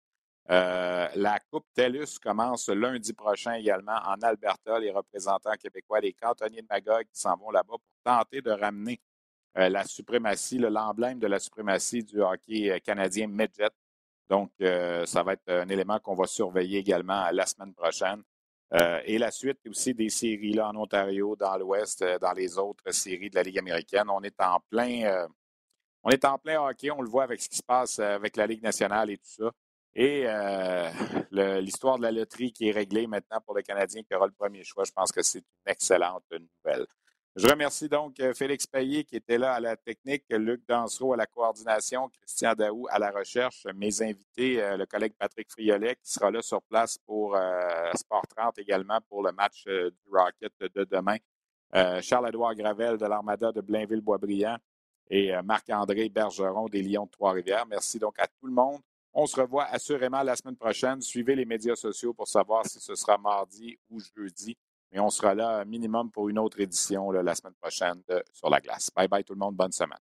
[SPEAKER 1] Euh, la Coupe TELUS commence lundi prochain également en Alberta. Les représentants québécois, les cantonniers de Magog qui s'en vont là-bas pour tenter de ramener euh, la suprématie, l'emblème de la suprématie du hockey euh, canadien Midget. Donc, ça va être un élément qu'on va surveiller également la semaine prochaine. Et la suite aussi des séries là en Ontario, dans l'Ouest, dans les autres séries de la Ligue américaine. On est en plein, on est en plein hockey. On le voit avec ce qui se passe avec la Ligue nationale et tout ça. Et l'histoire de la loterie qui est réglée maintenant pour le Canadien qui aura le premier choix, je pense que c'est une excellente nouvelle. Je remercie donc euh, Félix Payet qui était là à la technique, Luc Dansereau à la coordination, Christian Daou à la recherche, mes invités, euh, le collègue Patrick Friolet qui sera là sur place pour euh, Sport 30 également pour le match du Rocket de demain. Charles-Édouard Gravel de l'Armada de Blainville-Boisbriand et Marc-André Bergeron des Lions de Trois-Rivières. Merci donc à tout le monde. On se revoit assurément la semaine prochaine. Suivez les médias sociaux pour savoir si ce sera mardi ou jeudi. Mais on sera là minimum pour une autre édition la semaine prochaine Sur la glace. Bye bye tout le monde. Bonne semaine.